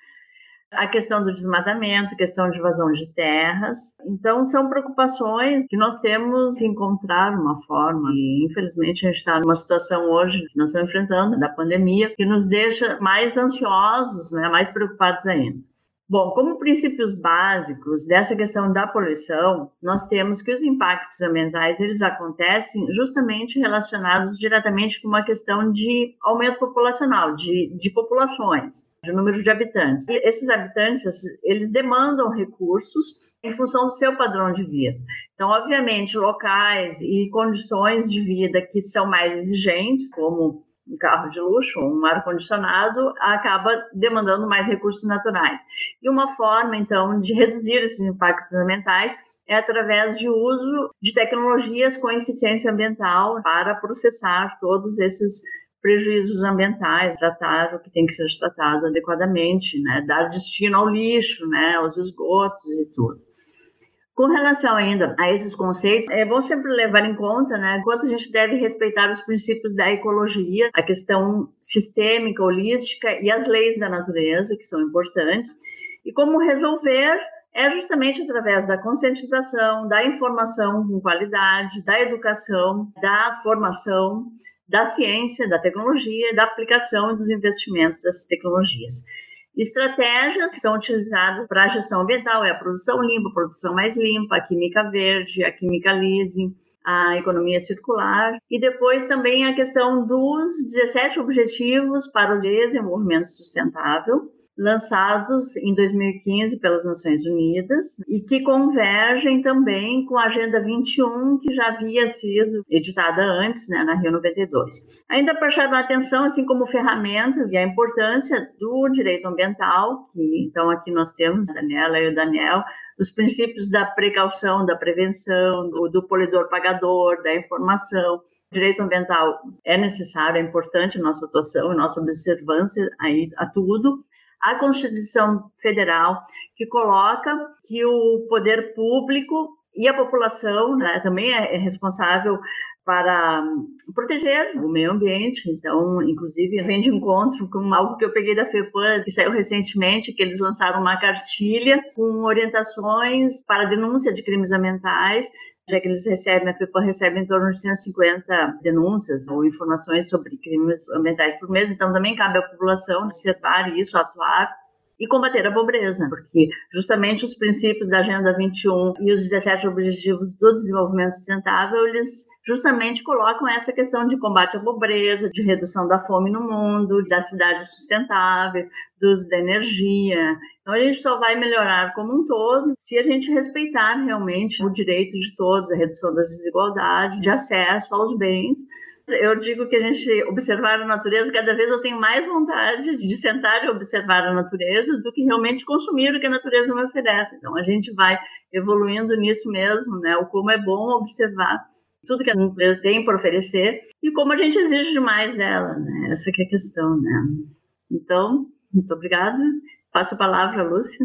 a questão do desmatamento, questão de invasão de terras. Então, são preocupações que nós temos que encontrar uma forma. E, infelizmente, a gente está numa situação hoje que nós estamos enfrentando, da pandemia, que nos deixa mais ansiosos, né, mais preocupados ainda. Bom, como princípios básicos dessa questão da poluição, nós temos que os impactos ambientais eles acontecem justamente relacionados diretamente com uma questão de aumento populacional, de, de populações, de número de habitantes. E esses habitantes, eles demandam recursos em função do seu padrão de vida. Então, obviamente, locais e condições de vida que são mais exigentes, como um carro de luxo, um ar-condicionado, acaba demandando mais recursos naturais. E uma forma, então, de reduzir esses impactos ambientais é através de uso de tecnologias com eficiência ambiental para processar todos esses prejuízos ambientais, tratar o que tem que ser tratado adequadamente, né? dar destino ao lixo, né? aos esgotos e tudo. Com relação ainda a esses conceitos, é bom sempre levar em conta né, quanto a gente deve respeitar os princípios da ecologia, a questão sistêmica, holística e as leis da natureza, que são importantes, e como resolver é justamente através da conscientização, da informação com qualidade, da educação, da formação, da ciência, da tecnologia, da aplicação e dos investimentos dessas tecnologias. Estratégias que são utilizadas para a gestão ambiental é a produção limpa, a produção mais limpa, a química verde, a química leasing, a economia circular e depois também a questão dos 17 objetivos para o desenvolvimento sustentável lançados em 2015 pelas Nações Unidas e que convergem também com a Agenda 21, que já havia sido editada antes, né, na Rio 92. Ainda para chamar atenção, assim como ferramentas e a importância do direito ambiental, que então aqui nós temos a Daniela e o Daniel, os princípios da precaução, da prevenção, do, do polidor pagador, da informação, direito ambiental é necessário, é importante a nossa atuação, a nossa observância aí a tudo, a Constituição Federal, que coloca que o poder público e a população né, também é responsável para proteger o meio ambiente. Então, inclusive, vem de encontro com algo que eu peguei da FEPAM, que saiu recentemente, que eles lançaram uma cartilha com orientações para denúncia de crimes ambientais já que eles recebem, a FEPAM recebe em torno de 150 denúncias ou informações sobre crimes ambientais por mês, então também cabe à população observar isso, atuar e combater a pobreza, porque justamente os princípios da Agenda 21 e os 17 Objetivos do Desenvolvimento Sustentável, eles justamente colocam essa questão de combate à pobreza, de redução da fome no mundo, das cidades sustentáveis, dos da energia. Então a gente só vai melhorar como um todo se a gente respeitar realmente o direito de todos, a redução das desigualdades, de acesso aos bens eu digo que a gente observar a natureza, cada vez eu tenho mais vontade de sentar e observar a natureza do que realmente consumir o que a natureza me oferece. Então a gente vai evoluindo nisso mesmo, né? O como é bom observar tudo que a natureza tem para oferecer e como a gente exige demais dela, né? Essa é a questão, né? Então, muito obrigada. Passo a palavra Lúcia.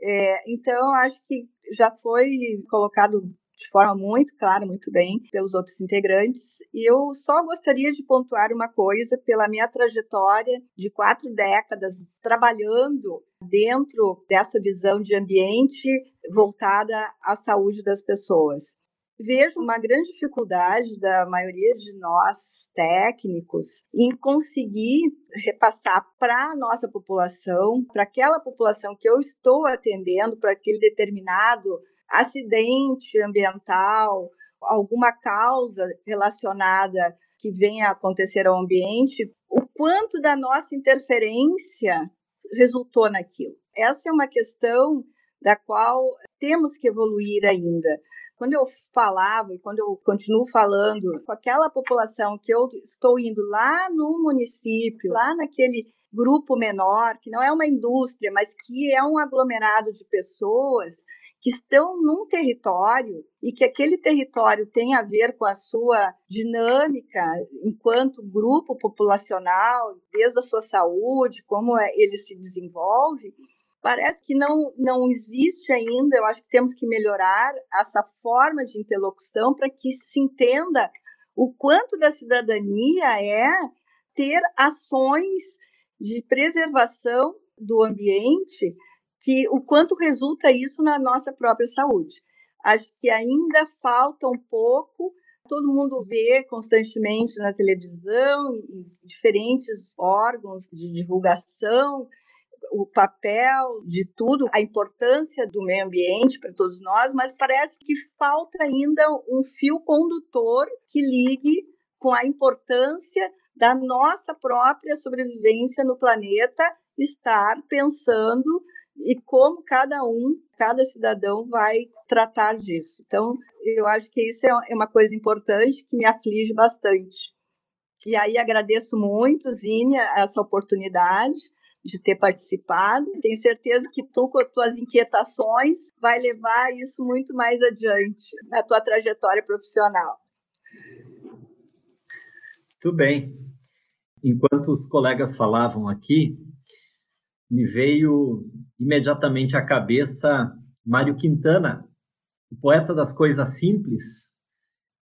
É, então, acho que já foi colocado de forma muito clara, muito bem, pelos outros integrantes. E eu só gostaria de pontuar uma coisa pela minha trajetória de quatro décadas trabalhando dentro dessa visão de ambiente voltada à saúde das pessoas. Vejo uma grande dificuldade da maioria de nós técnicos em conseguir repassar para a nossa população, para aquela população que eu estou atendendo, para aquele determinado acidente ambiental, alguma causa relacionada que venha a acontecer ao ambiente, o quanto da nossa interferência resultou naquilo. Essa é uma questão da qual temos que evoluir ainda. Quando eu falava e quando eu continuo falando com aquela população que eu estou indo lá no município, lá naquele grupo menor, que não é uma indústria, mas que é um aglomerado de pessoas, que estão num território e que aquele território tem a ver com a sua dinâmica enquanto grupo populacional, desde a sua saúde, como é, ele se desenvolve, parece que não, não existe ainda. Eu acho que temos que melhorar essa forma de interlocução para que se entenda o quanto da cidadania é ter ações de preservação do ambiente que o quanto resulta isso na nossa própria saúde. Acho que ainda falta um pouco. Todo mundo vê constantemente na televisão, em diferentes órgãos de divulgação, o papel de tudo, a importância do meio ambiente para todos nós, mas parece que falta ainda um fio condutor que ligue com a importância da nossa própria sobrevivência no planeta, estar pensando e como cada um, cada cidadão vai tratar disso. Então, eu acho que isso é, é uma coisa importante que me aflige bastante. E aí agradeço muito, Zínia, essa oportunidade de ter participado. Tenho certeza que tu, com as tuas inquietações, vai levar isso muito mais adiante na tua trajetória profissional. Muito bem. Enquanto os colegas falavam aqui, me veio imediatamente à cabeça Mário Quintana, o poeta das coisas simples,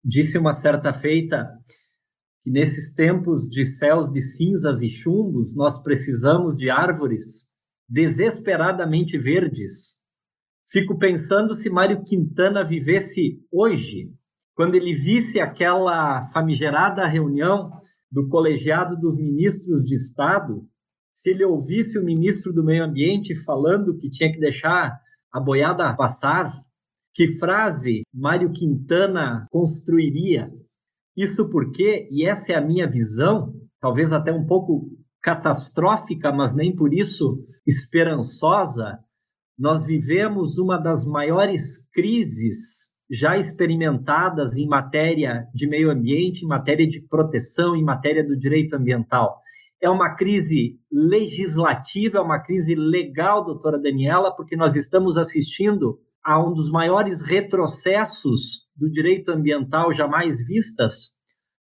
disse uma certa feita que nesses tempos de céus de cinzas e chumbos nós precisamos de árvores desesperadamente verdes. Fico pensando se Mário Quintana vivesse hoje, quando ele visse aquela famigerada reunião do colegiado dos ministros de Estado se ele ouvisse o ministro do Meio Ambiente falando que tinha que deixar a boiada passar, que frase Mário Quintana construiria? Isso porque, e essa é a minha visão, talvez até um pouco catastrófica, mas nem por isso esperançosa, nós vivemos uma das maiores crises já experimentadas em matéria de meio ambiente, em matéria de proteção, em matéria do direito ambiental. É uma crise legislativa, é uma crise legal, doutora Daniela, porque nós estamos assistindo a um dos maiores retrocessos do direito ambiental jamais vistas,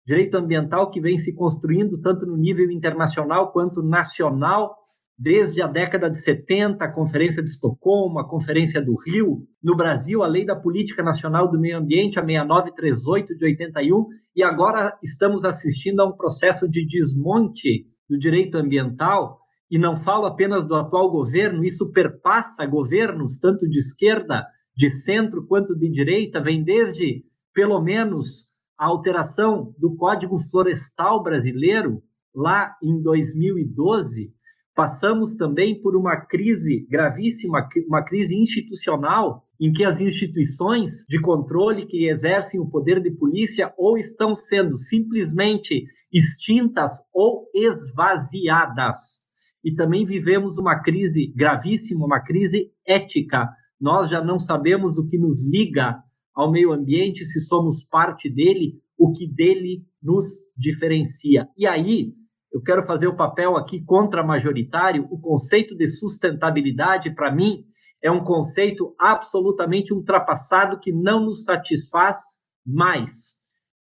direito ambiental que vem se construindo tanto no nível internacional quanto nacional, desde a década de 70, a Conferência de Estocolmo, a Conferência do Rio, no Brasil, a Lei da Política Nacional do Meio Ambiente, a 6938 de 81, e agora estamos assistindo a um processo de desmonte do direito ambiental, e não falo apenas do atual governo, isso perpassa governos, tanto de esquerda, de centro, quanto de direita, vem desde, pelo menos, a alteração do Código Florestal Brasileiro, lá em 2012, passamos também por uma crise gravíssima, uma crise institucional, em que as instituições de controle que exercem o poder de polícia ou estão sendo simplesmente extintas ou esvaziadas. E também vivemos uma crise gravíssima, uma crise ética. Nós já não sabemos o que nos liga ao meio ambiente, se somos parte dele, o que dele nos diferencia. E aí, eu quero fazer o papel aqui contra-majoritário. O conceito de sustentabilidade, para mim, é um conceito absolutamente ultrapassado que não nos satisfaz mais.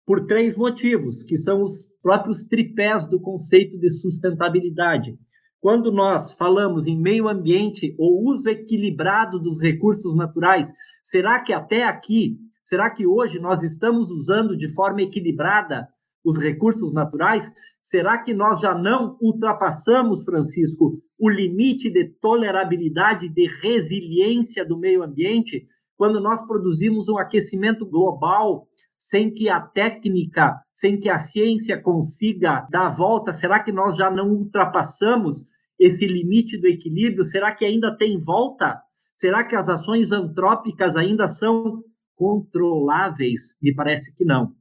Por três motivos, que são os próprios tripés do conceito de sustentabilidade. Quando nós falamos em meio ambiente ou uso equilibrado dos recursos naturais, será que até aqui, será que hoje nós estamos usando de forma equilibrada os recursos naturais, será que nós já não ultrapassamos, Francisco, o limite de tolerabilidade, de resiliência do meio ambiente, quando nós produzimos um aquecimento global sem que a técnica, sem que a ciência consiga dar a volta? Será que nós já não ultrapassamos esse limite do equilíbrio? Será que ainda tem volta? Será que as ações antrópicas ainda são controláveis? Me parece que não.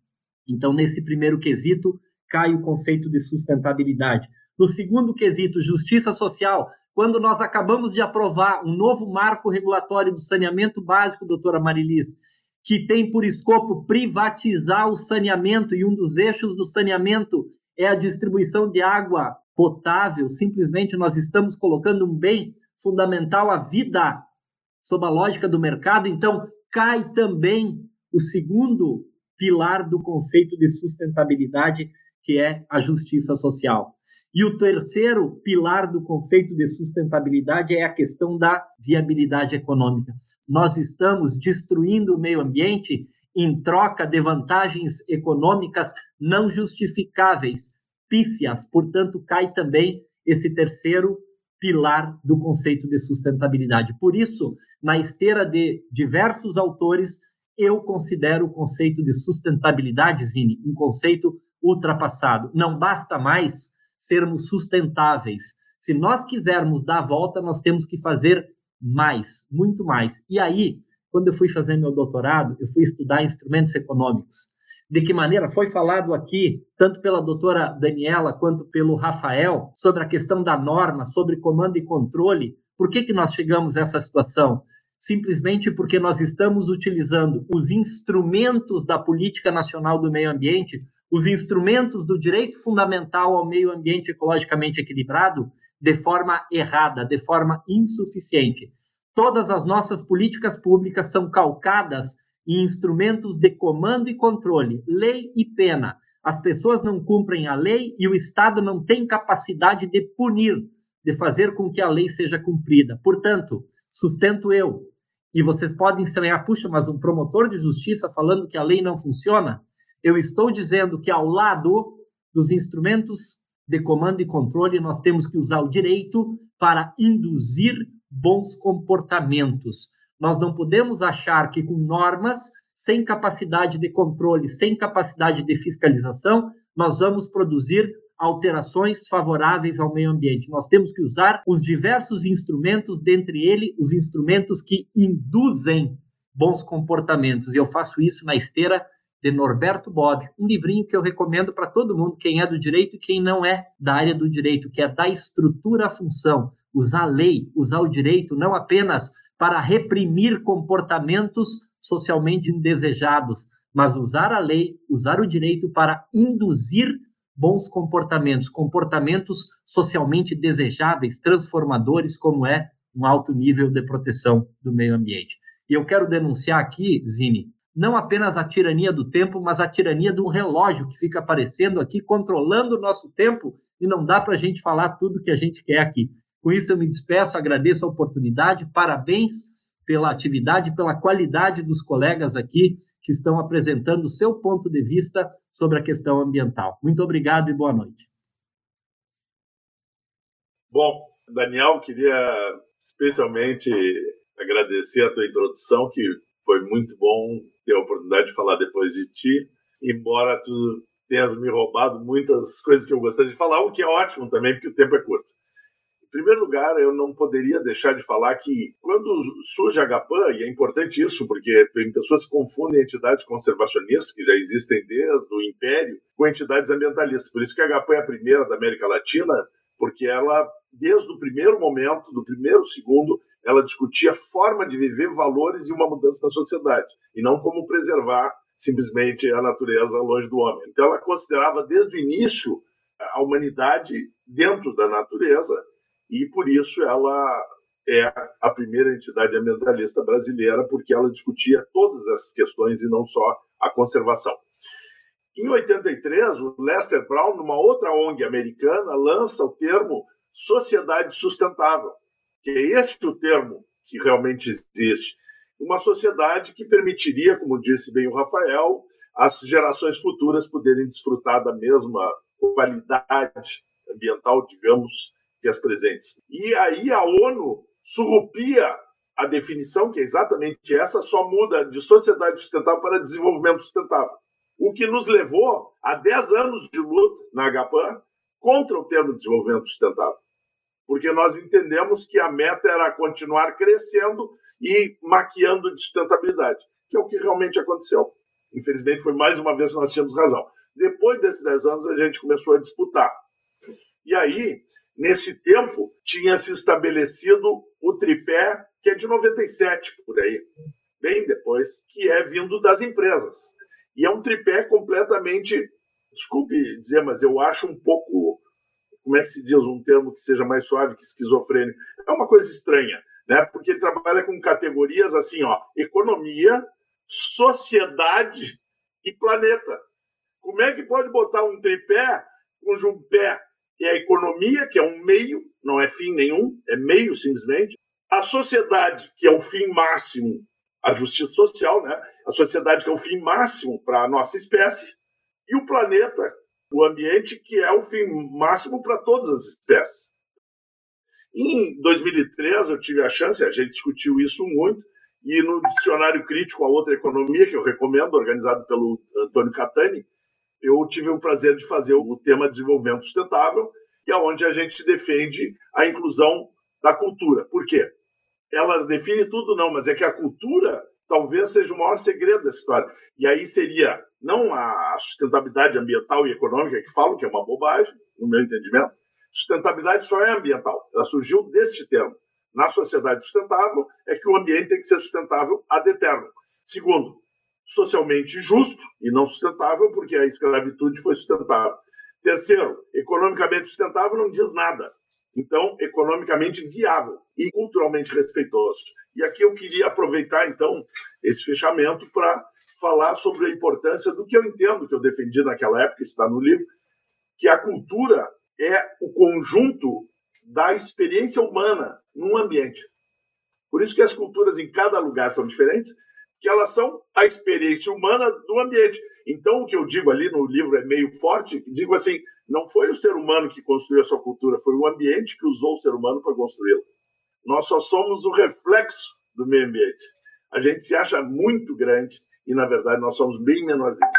Então, nesse primeiro quesito, cai o conceito de sustentabilidade. No segundo quesito, justiça social, quando nós acabamos de aprovar um novo marco regulatório do saneamento básico, doutora Marilis, que tem por escopo privatizar o saneamento, e um dos eixos do saneamento é a distribuição de água potável, simplesmente nós estamos colocando um bem fundamental à vida sob a lógica do mercado, então cai também o segundo pilar do conceito de sustentabilidade, que é a justiça social. E o terceiro pilar do conceito de sustentabilidade é a questão da viabilidade econômica. Nós estamos destruindo o meio ambiente em troca de vantagens econômicas não justificáveis, pífias, portanto, cai também esse terceiro pilar do conceito de sustentabilidade. Por isso, na esteira de diversos autores, eu considero o conceito de sustentabilidade, Zine, um conceito ultrapassado. Não basta mais sermos sustentáveis. Se nós quisermos dar a volta, nós temos que fazer mais, muito mais. E aí, quando eu fui fazer meu doutorado, eu fui estudar instrumentos econômicos. De que maneira foi falado aqui, tanto pela doutora Daniela quanto pelo Rafael, sobre a questão da norma, sobre comando e controle. Por que, que nós chegamos a essa situação? simplesmente porque nós estamos utilizando os instrumentos da política nacional do meio ambiente, os instrumentos do direito fundamental ao meio ambiente ecologicamente equilibrado, de forma errada, de forma insuficiente. Todas as nossas políticas públicas são calcadas em instrumentos de comando e controle, lei e pena. As pessoas não cumprem a lei e o Estado não tem capacidade de punir, de fazer com que a lei seja cumprida. Portanto, sustento eu, e vocês podem estranhar, puxa, mas um promotor de justiça falando que a lei não funciona? Eu estou dizendo que ao lado dos instrumentos de comando e controle, nós temos que usar o direito para induzir bons comportamentos. Nós não podemos achar que com normas, sem capacidade de controle, sem capacidade de fiscalização, nós vamos produzir alterações favoráveis ao meio ambiente. Nós temos que usar os diversos instrumentos, dentre eles os instrumentos que induzem bons comportamentos. E eu faço isso na esteira de Norberto Bob, um livrinho que eu recomendo para todo mundo, quem é do direito e quem não é da área do direito, que é da estrutura à função, usar a lei, usar o direito não apenas para reprimir comportamentos socialmente indesejados, mas usar a lei, usar o direito para induzir bons comportamentos, comportamentos socialmente desejáveis, transformadores, como é um alto nível de proteção do meio ambiente. E eu quero denunciar aqui, Zine, não apenas a tirania do tempo, mas a tirania do relógio que fica aparecendo aqui, controlando o nosso tempo, e não dá para a gente falar tudo que a gente quer aqui. Com isso, eu me despeço, agradeço a oportunidade, parabéns pela atividade, pela qualidade dos colegas aqui que estão apresentando o seu ponto de vista sobre a questão ambiental. Muito obrigado e boa noite. Bom, Daniel, queria especialmente agradecer a tua introdução, que foi muito bom ter a oportunidade de falar depois de ti, embora tu tenhas me roubado muitas coisas que eu gostaria de falar, o que é ótimo também, porque o tempo é curto. Primeiro lugar, eu não poderia deixar de falar que quando surge a GAPAN, e é importante isso, porque pessoas confundem entidades conservacionistas, que já existem desde o Império, com entidades ambientalistas. Por isso que a GAPAN é a primeira da América Latina, porque ela, desde o primeiro momento, do primeiro segundo, ela discutia forma de viver, valores e uma mudança na sociedade, e não como preservar simplesmente a natureza longe do homem. Então ela considerava desde o início a humanidade dentro da natureza e por isso ela é a primeira entidade ambientalista brasileira, porque ela discutia todas essas questões e não só a conservação. Em 83, o Lester Brown, numa outra ONG americana, lança o termo sociedade sustentável, que é este o termo que realmente existe. Uma sociedade que permitiria, como disse bem o Rafael, as gerações futuras poderem desfrutar da mesma qualidade ambiental, digamos, que as presentes. E aí a ONU surrupia a definição, que é exatamente essa, só muda de sociedade sustentável para desenvolvimento sustentável. O que nos levou a 10 anos de luta na HPAN contra o termo desenvolvimento sustentável. Porque nós entendemos que a meta era continuar crescendo e maquiando de sustentabilidade, que é o que realmente aconteceu. Infelizmente, foi mais uma vez que nós tínhamos razão. Depois desses 10 anos, a gente começou a disputar. E aí, Nesse tempo, tinha se estabelecido o tripé, que é de 97 por aí, bem depois, que é vindo das empresas. E é um tripé completamente, desculpe dizer, mas eu acho um pouco, como é que se diz um termo que seja mais suave que esquizofrênico? É uma coisa estranha, né? Porque ele trabalha com categorias assim, ó, economia, sociedade e planeta. Como é que pode botar um tripé cujo um pé é a economia, que é um meio, não é fim nenhum, é meio simplesmente. A sociedade, que é o fim máximo, a justiça social, né? a sociedade, que é o fim máximo para a nossa espécie, e o planeta, o ambiente, que é o fim máximo para todas as espécies. Em 2013, eu tive a chance, a gente discutiu isso muito, e no Dicionário Crítico a Outra Economia, que eu recomendo, organizado pelo Antônio Catani, eu tive o prazer de fazer o tema desenvolvimento sustentável, que é onde a gente defende a inclusão da cultura. Por quê? Ela define tudo, não, mas é que a cultura talvez seja o maior segredo dessa história. E aí seria não a sustentabilidade ambiental e econômica, que falo que é uma bobagem, no meu entendimento. Sustentabilidade só é ambiental. Ela surgiu deste termo. Na sociedade sustentável, é que o ambiente tem que ser sustentável ad eterno. Segundo, socialmente justo e não sustentável, porque a escravitude foi sustentável. Terceiro, economicamente sustentável não diz nada. Então, economicamente viável e culturalmente respeitoso. E aqui eu queria aproveitar, então, esse fechamento para falar sobre a importância do que eu entendo, que eu defendi naquela época, está no livro, que a cultura é o conjunto da experiência humana num ambiente. Por isso que as culturas em cada lugar são diferentes que elas são a experiência humana do ambiente. Então, o que eu digo ali no livro é meio forte, digo assim, não foi o ser humano que construiu a sua cultura, foi o ambiente que usou o ser humano para construí-la. Nós só somos o reflexo do meio ambiente. A gente se acha muito grande e, na verdade, nós somos bem menorzinhos.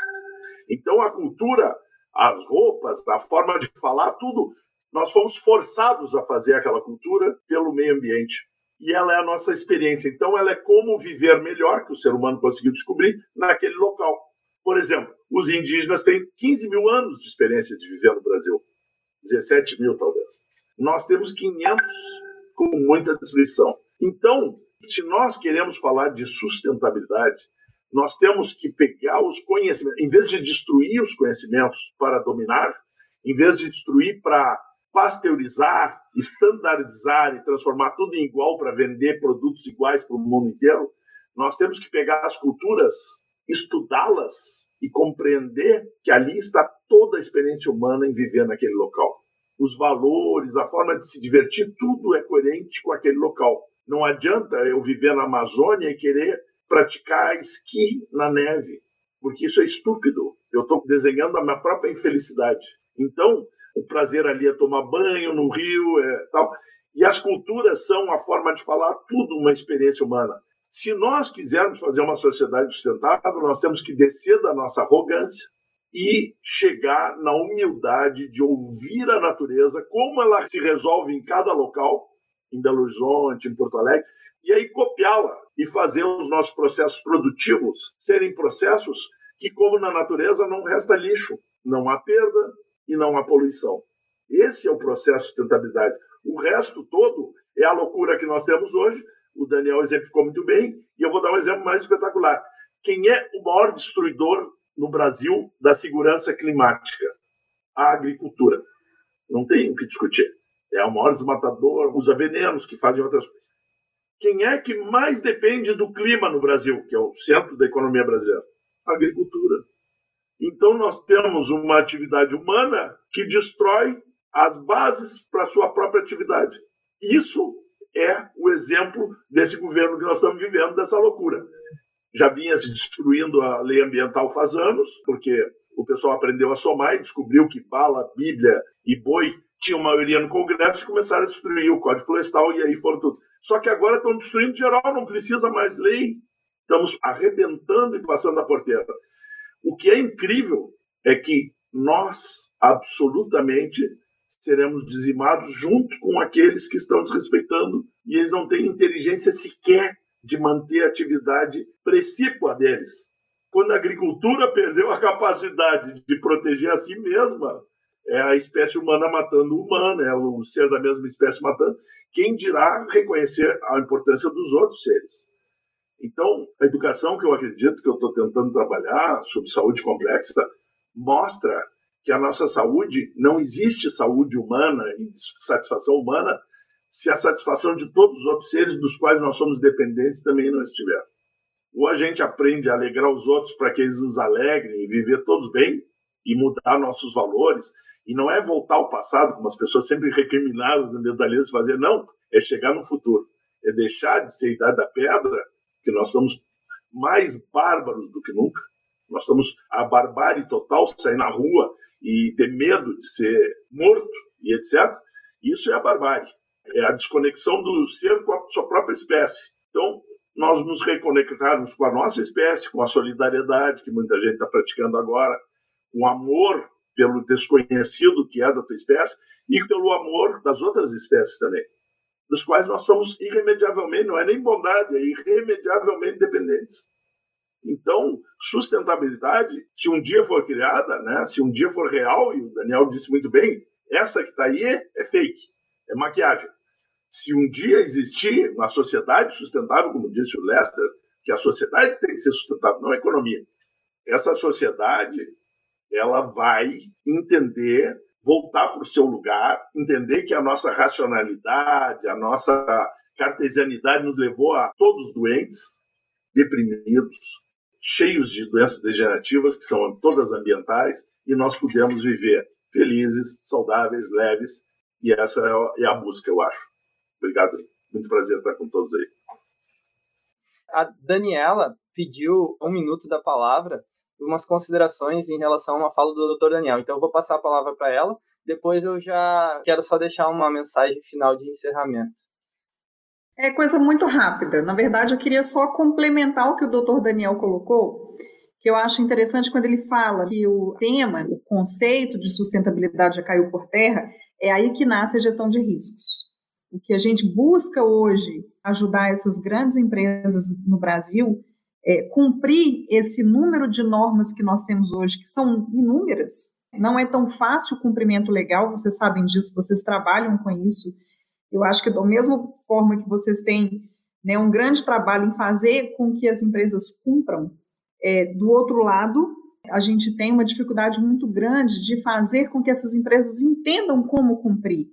Então, a cultura, as roupas, a forma de falar, tudo, nós fomos forçados a fazer aquela cultura pelo meio ambiente e ela é a nossa experiência. Então, ela é como viver melhor, que o ser humano conseguiu descobrir, naquele local. Por exemplo, os indígenas têm 15 mil anos de experiência de viver no Brasil. 17 mil, talvez. Nós temos 500 com muita destruição. Então, se nós queremos falar de sustentabilidade, nós temos que pegar os conhecimentos, em vez de destruir os conhecimentos para dominar, em vez de destruir para pasteurizar, estandarizar e transformar tudo em igual para vender produtos iguais para o mundo inteiro, nós temos que pegar as culturas, estudá-las e compreender que ali está toda a experiência humana em viver naquele local. Os valores, a forma de se divertir, tudo é coerente com aquele local. Não adianta eu viver na Amazônia e querer praticar esqui na neve, porque isso é estúpido. Eu estou desenhando a minha própria infelicidade. Então, o prazer ali é tomar banho no rio, é, tal. E as culturas são a forma de falar tudo uma experiência humana. Se nós quisermos fazer uma sociedade sustentável, nós temos que descer da nossa arrogância e chegar na humildade de ouvir a natureza, como ela se resolve em cada local, em Belo Horizonte, em Porto Alegre, e aí copiá-la e fazer os nossos processos produtivos serem processos que, como na natureza, não resta lixo, não há perda e não há poluição. Esse é o processo de sustentabilidade. O resto todo é a loucura que nós temos hoje. O Daniel exemplificou muito bem, e eu vou dar um exemplo mais espetacular. Quem é o maior destruidor no Brasil da segurança climática? A agricultura. Não tem o que discutir. É o maior desmatador, usa venenos que fazem outras coisas. Quem é que mais depende do clima no Brasil, que é o centro da economia brasileira? A agricultura. Então, nós temos uma atividade humana que destrói as bases para a sua própria atividade. Isso é o exemplo desse governo que nós estamos vivendo, dessa loucura. Já vinha se destruindo a lei ambiental faz anos, porque o pessoal aprendeu a somar e descobriu que bala, bíblia e boi tinham maioria no Congresso e começaram a destruir o Código Florestal e aí foram tudo. Só que agora estão destruindo geral, não precisa mais lei. Estamos arrebentando e passando a porteira. O que é incrível é que nós, absolutamente, seremos dizimados junto com aqueles que estão desrespeitando e eles não têm inteligência sequer de manter a atividade precípua deles. Quando a agricultura perdeu a capacidade de proteger a si mesma, é a espécie humana matando o humano, é o ser da mesma espécie matando. Quem dirá reconhecer a importância dos outros seres? Então, a educação que eu acredito que eu estou tentando trabalhar sobre saúde complexa mostra que a nossa saúde não existe saúde humana e satisfação humana se a satisfação de todos os outros seres dos quais nós somos dependentes também não estiver. Ou a gente aprende a alegrar os outros para que eles nos alegrem e viver todos bem e mudar nossos valores. E não é voltar ao passado, como as pessoas sempre recriminaram os ambientalistas fazer, não, é chegar no futuro. É deixar de ser idade da pedra, que nós somos mais bárbaros do que nunca. Nós estamos a barbárie total, sair na rua e ter medo de ser morto e etc. Isso é a barbárie. É a desconexão do ser com a sua própria espécie. Então, nós nos reconectarmos com a nossa espécie, com a solidariedade que muita gente está praticando agora, o amor pelo desconhecido que é da tua espécie e pelo amor das outras espécies também, dos quais nós somos irremediavelmente, não é nem bondade, é irremediavelmente dependentes. Então, sustentabilidade, se um dia for criada, né, se um dia for real, e o Daniel disse muito bem, essa que está aí é, é fake, é maquiagem. Se um dia existir uma sociedade sustentável, como disse o Lester, que a sociedade tem que ser sustentável, não a economia. Essa sociedade, ela vai entender, voltar para o seu lugar, entender que a nossa racionalidade, a nossa cartesianidade nos levou a todos doentes, deprimidos, cheios de doenças degenerativas, que são todas ambientais, e nós pudemos viver felizes, saudáveis, leves, e essa é a busca, eu acho. Obrigado, muito prazer estar com todos aí. A Daniela pediu um minuto da palavra, umas considerações em relação a uma fala do Dr. Daniel. Então eu vou passar a palavra para ela, depois eu já quero só deixar uma mensagem final de encerramento. É coisa muito rápida. Na verdade, eu queria só complementar o que o doutor Daniel colocou, que eu acho interessante quando ele fala que o tema, o conceito de sustentabilidade já caiu por terra, é aí que nasce a gestão de riscos. O que a gente busca hoje ajudar essas grandes empresas no Brasil é cumprir esse número de normas que nós temos hoje, que são inúmeras. Não é tão fácil o cumprimento legal, vocês sabem disso, vocês trabalham com isso eu acho que da mesma forma que vocês têm né, um grande trabalho em fazer com que as empresas cumpram, é, do outro lado, a gente tem uma dificuldade muito grande de fazer com que essas empresas entendam como cumprir.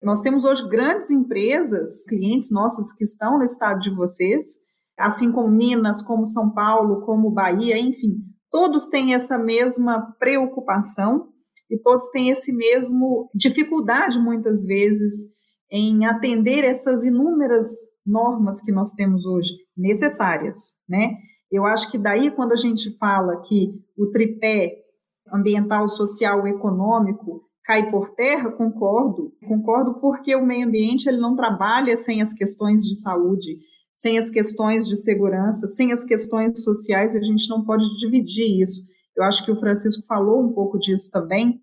Nós temos hoje grandes empresas, clientes nossos que estão no estado de vocês, assim como Minas, como São Paulo, como Bahia, enfim, todos têm essa mesma preocupação e todos têm esse mesmo dificuldade muitas vezes em atender essas inúmeras normas que nós temos hoje, necessárias, né? Eu acho que daí, quando a gente fala que o tripé ambiental, social e econômico cai por terra, concordo. Concordo porque o meio ambiente ele não trabalha sem as questões de saúde, sem as questões de segurança, sem as questões sociais, a gente não pode dividir isso. Eu acho que o Francisco falou um pouco disso também,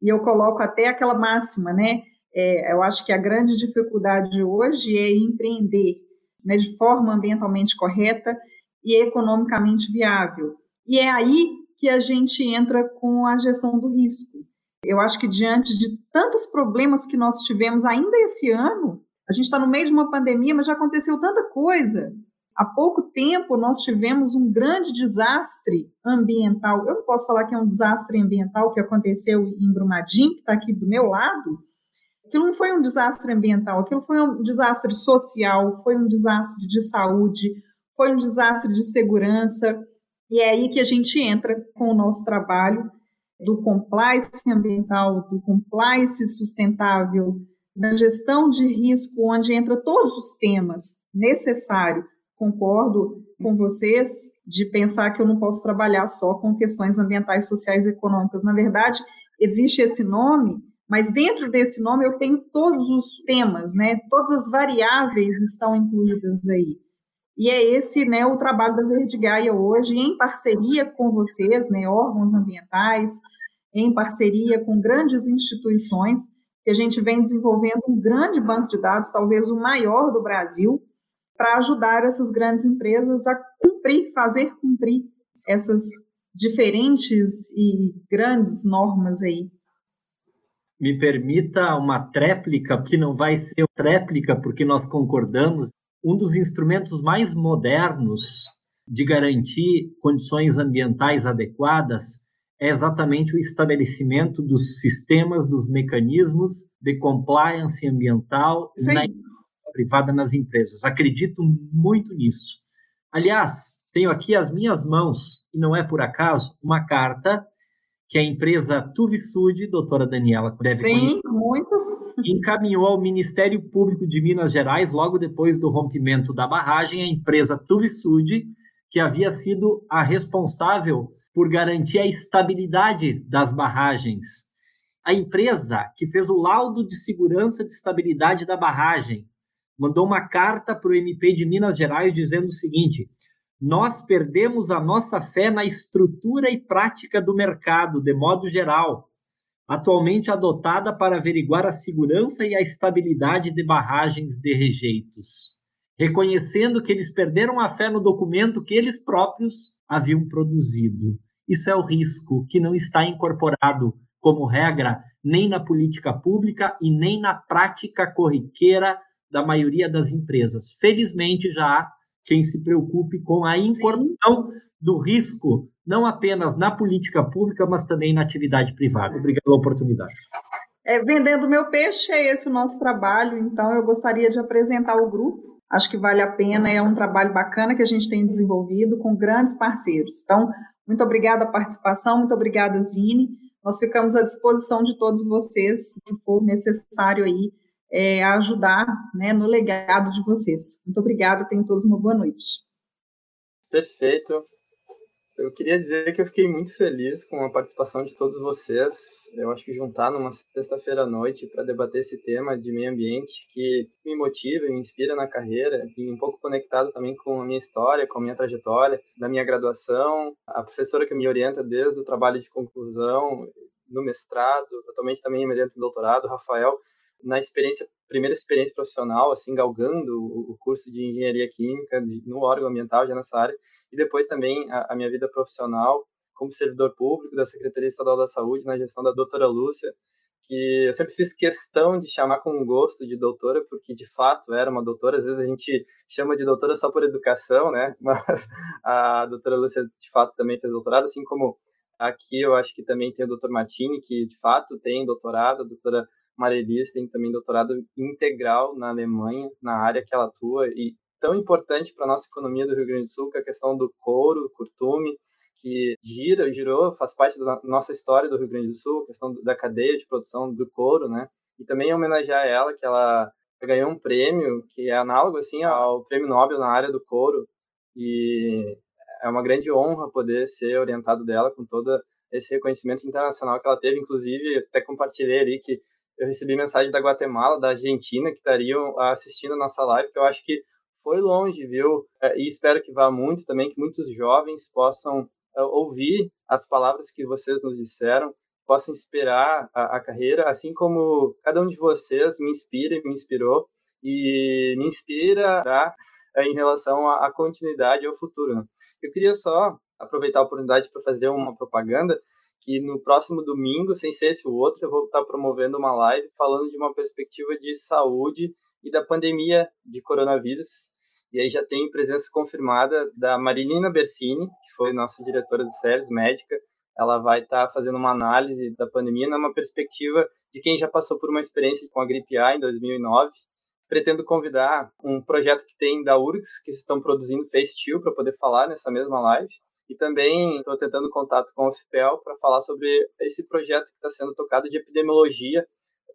e eu coloco até aquela máxima, né? É, eu acho que a grande dificuldade hoje é empreender né, de forma ambientalmente correta e economicamente viável. E é aí que a gente entra com a gestão do risco. Eu acho que diante de tantos problemas que nós tivemos ainda esse ano, a gente está no meio de uma pandemia, mas já aconteceu tanta coisa. Há pouco tempo nós tivemos um grande desastre ambiental. Eu não posso falar que é um desastre ambiental que aconteceu em Brumadinho, que está aqui do meu lado. Aquilo não foi um desastre ambiental, aquilo foi um desastre social, foi um desastre de saúde, foi um desastre de segurança. E é aí que a gente entra com o nosso trabalho do compliance ambiental, do compliance sustentável, da gestão de risco, onde entra todos os temas necessários. Concordo com vocês de pensar que eu não posso trabalhar só com questões ambientais, sociais e econômicas. Na verdade, existe esse nome, mas dentro desse nome eu tenho todos os temas, né? Todas as variáveis estão incluídas aí. E é esse, né, o trabalho da Verde Gaia hoje, em parceria com vocês, né, órgãos ambientais, em parceria com grandes instituições, que a gente vem desenvolvendo um grande banco de dados, talvez o maior do Brasil, para ajudar essas grandes empresas a cumprir, fazer cumprir essas diferentes e grandes normas aí. Me permita uma tréplica, que não vai ser tréplica, porque nós concordamos. Um dos instrumentos mais modernos de garantir condições ambientais adequadas é exatamente o estabelecimento dos sistemas, dos mecanismos de compliance ambiental Sim. na privada nas empresas. Acredito muito nisso. Aliás, tenho aqui as minhas mãos, e não é por acaso, uma carta que a empresa Tuvisud, doutora Daniela deve Sim, conhecer, muito. encaminhou ao Ministério Público de Minas Gerais, logo depois do rompimento da barragem, a empresa Tuvisud, que havia sido a responsável por garantir a estabilidade das barragens. A empresa que fez o laudo de segurança de estabilidade da barragem mandou uma carta para o MP de Minas Gerais dizendo o seguinte: nós perdemos a nossa fé na estrutura e prática do mercado, de modo geral, atualmente adotada para averiguar a segurança e a estabilidade de barragens de rejeitos, reconhecendo que eles perderam a fé no documento que eles próprios haviam produzido. Isso é o risco que não está incorporado como regra nem na política pública e nem na prática corriqueira da maioria das empresas. Felizmente, já há quem se preocupe com a incorporação do risco, não apenas na política pública, mas também na atividade privada. Obrigado pela oportunidade. É, vendendo meu peixe, é esse o nosso trabalho, então eu gostaria de apresentar o grupo. Acho que vale a pena, é um trabalho bacana que a gente tem desenvolvido com grandes parceiros. Então, muito obrigada a participação, muito obrigada, Zine. Nós ficamos à disposição de todos vocês, se for necessário aí, é, ajudar né, no legado de vocês. Muito obrigada, tenham todos uma boa noite. Perfeito. Eu queria dizer que eu fiquei muito feliz com a participação de todos vocês. Eu acho que juntar numa sexta-feira à noite para debater esse tema de meio ambiente que me motiva, me inspira na carreira e um pouco conectado também com a minha história, com a minha trajetória, da minha graduação, a professora que me orienta desde o trabalho de conclusão, no mestrado, atualmente também me orienta no doutorado, Rafael, na experiência primeira experiência profissional, assim, galgando o curso de engenharia química no órgão ambiental, já nessa área, e depois também a, a minha vida profissional como servidor público da Secretaria Estadual da Saúde, na gestão da doutora Lúcia, que eu sempre fiz questão de chamar com gosto de doutora, porque de fato era uma doutora, às vezes a gente chama de doutora só por educação, né, [LAUGHS] mas a doutora Lúcia de fato também fez doutorado, assim como aqui eu acho que também tem o doutor Martini, que de fato tem doutorado, a doutora Marilis tem também doutorado integral na Alemanha, na área que ela atua, e tão importante para a nossa economia do Rio Grande do Sul, que é a questão do couro, curtume, que gira, girou, faz parte da nossa história do Rio Grande do Sul, a questão da cadeia de produção do couro, né? E também homenagear ela, que ela ganhou um prêmio que é análogo, assim, ao prêmio Nobel na área do couro, e é uma grande honra poder ser orientado dela com todo esse reconhecimento internacional que ela teve, inclusive, até compartilhei ali que eu recebi mensagem da Guatemala, da Argentina, que estariam assistindo a nossa live, que eu acho que foi longe, viu? É, e espero que vá muito também, que muitos jovens possam ouvir as palavras que vocês nos disseram, possa inspirar a, a carreira, assim como cada um de vocês me inspira e me inspirou e me inspirará em relação à, à continuidade e ao futuro. Né? Eu queria só aproveitar a oportunidade para fazer uma propaganda que no próximo domingo, sem ser esse o outro, eu vou estar promovendo uma live falando de uma perspectiva de saúde e da pandemia de coronavírus. E aí já tem presença confirmada da Marilina Bersini, que foi nossa diretora de séries médica. Ela vai estar fazendo uma análise da pandemia numa perspectiva de quem já passou por uma experiência com a gripe A em 2009. Pretendo convidar um projeto que tem da URGS, que estão produzindo Face para poder falar nessa mesma live. E também estou tentando contato com o FPEL para falar sobre esse projeto que está sendo tocado de epidemiologia,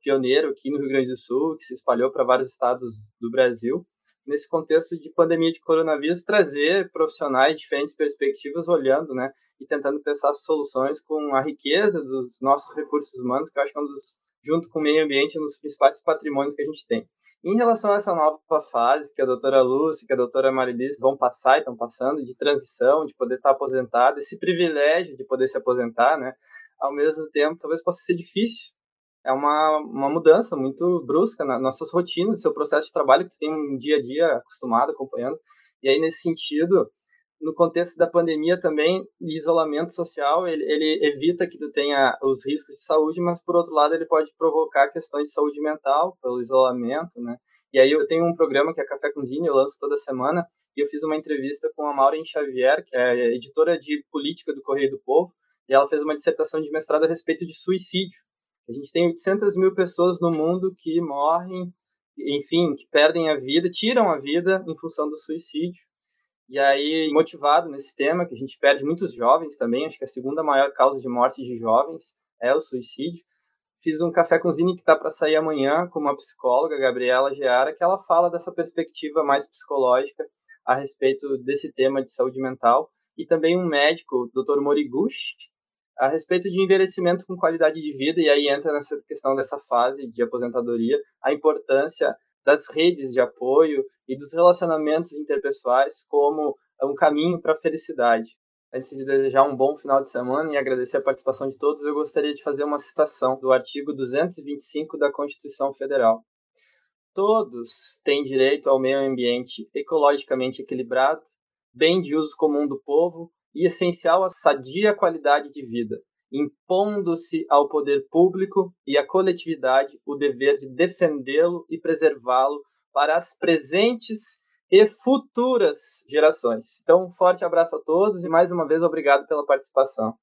pioneiro aqui no Rio Grande do Sul, que se espalhou para vários estados do Brasil. Nesse contexto de pandemia de coronavírus, trazer profissionais de diferentes perspectivas olhando, né, e tentando pensar soluções com a riqueza dos nossos recursos humanos, que eu acho que é um dos, junto com o meio ambiente, um dos principais patrimônios que a gente tem. Em relação a essa nova fase que a doutora Lúcia, que a doutora Marilis vão passar e estão passando, de transição, de poder estar aposentado, esse privilégio de poder se aposentar, né? Ao mesmo tempo, talvez possa ser difícil. É uma, uma mudança muito brusca nas nossas rotinas, seu processo de trabalho, que tem um dia a dia acostumado, acompanhando. E aí, nesse sentido, no contexto da pandemia também, de isolamento social, ele, ele, evita que tu tenha os riscos de saúde, mas por outro lado ele pode provocar questões de saúde mental pelo isolamento, né? E aí eu tenho um programa que é Café com Zine, eu lanço toda semana, e eu fiz uma entrevista com a Maureen Xavier, que é editora de política do Correio do Povo, e ela fez uma dissertação de mestrado a respeito de suicídio. A gente tem 800 mil pessoas no mundo que morrem, enfim, que perdem a vida, tiram a vida em função do suicídio. E aí, motivado nesse tema, que a gente perde muitos jovens também, acho que a segunda maior causa de morte de jovens é o suicídio. Fiz um café com Zine que está para sair amanhã com uma psicóloga, Gabriela Geara, que ela fala dessa perspectiva mais psicológica a respeito desse tema de saúde mental. E também um médico, o Dr. Moriguchi, a respeito de envelhecimento com qualidade de vida, e aí entra nessa questão dessa fase de aposentadoria, a importância das redes de apoio e dos relacionamentos interpessoais como um caminho para a felicidade. Antes de desejar um bom final de semana e agradecer a participação de todos, eu gostaria de fazer uma citação do artigo 225 da Constituição Federal. Todos têm direito ao meio ambiente ecologicamente equilibrado, bem de uso comum do povo e essencial à sadia qualidade de vida, impondo-se ao poder público e à coletividade o dever de defendê-lo e preservá-lo para as presentes e futuras gerações. Então, um forte abraço a todos e mais uma vez obrigado pela participação.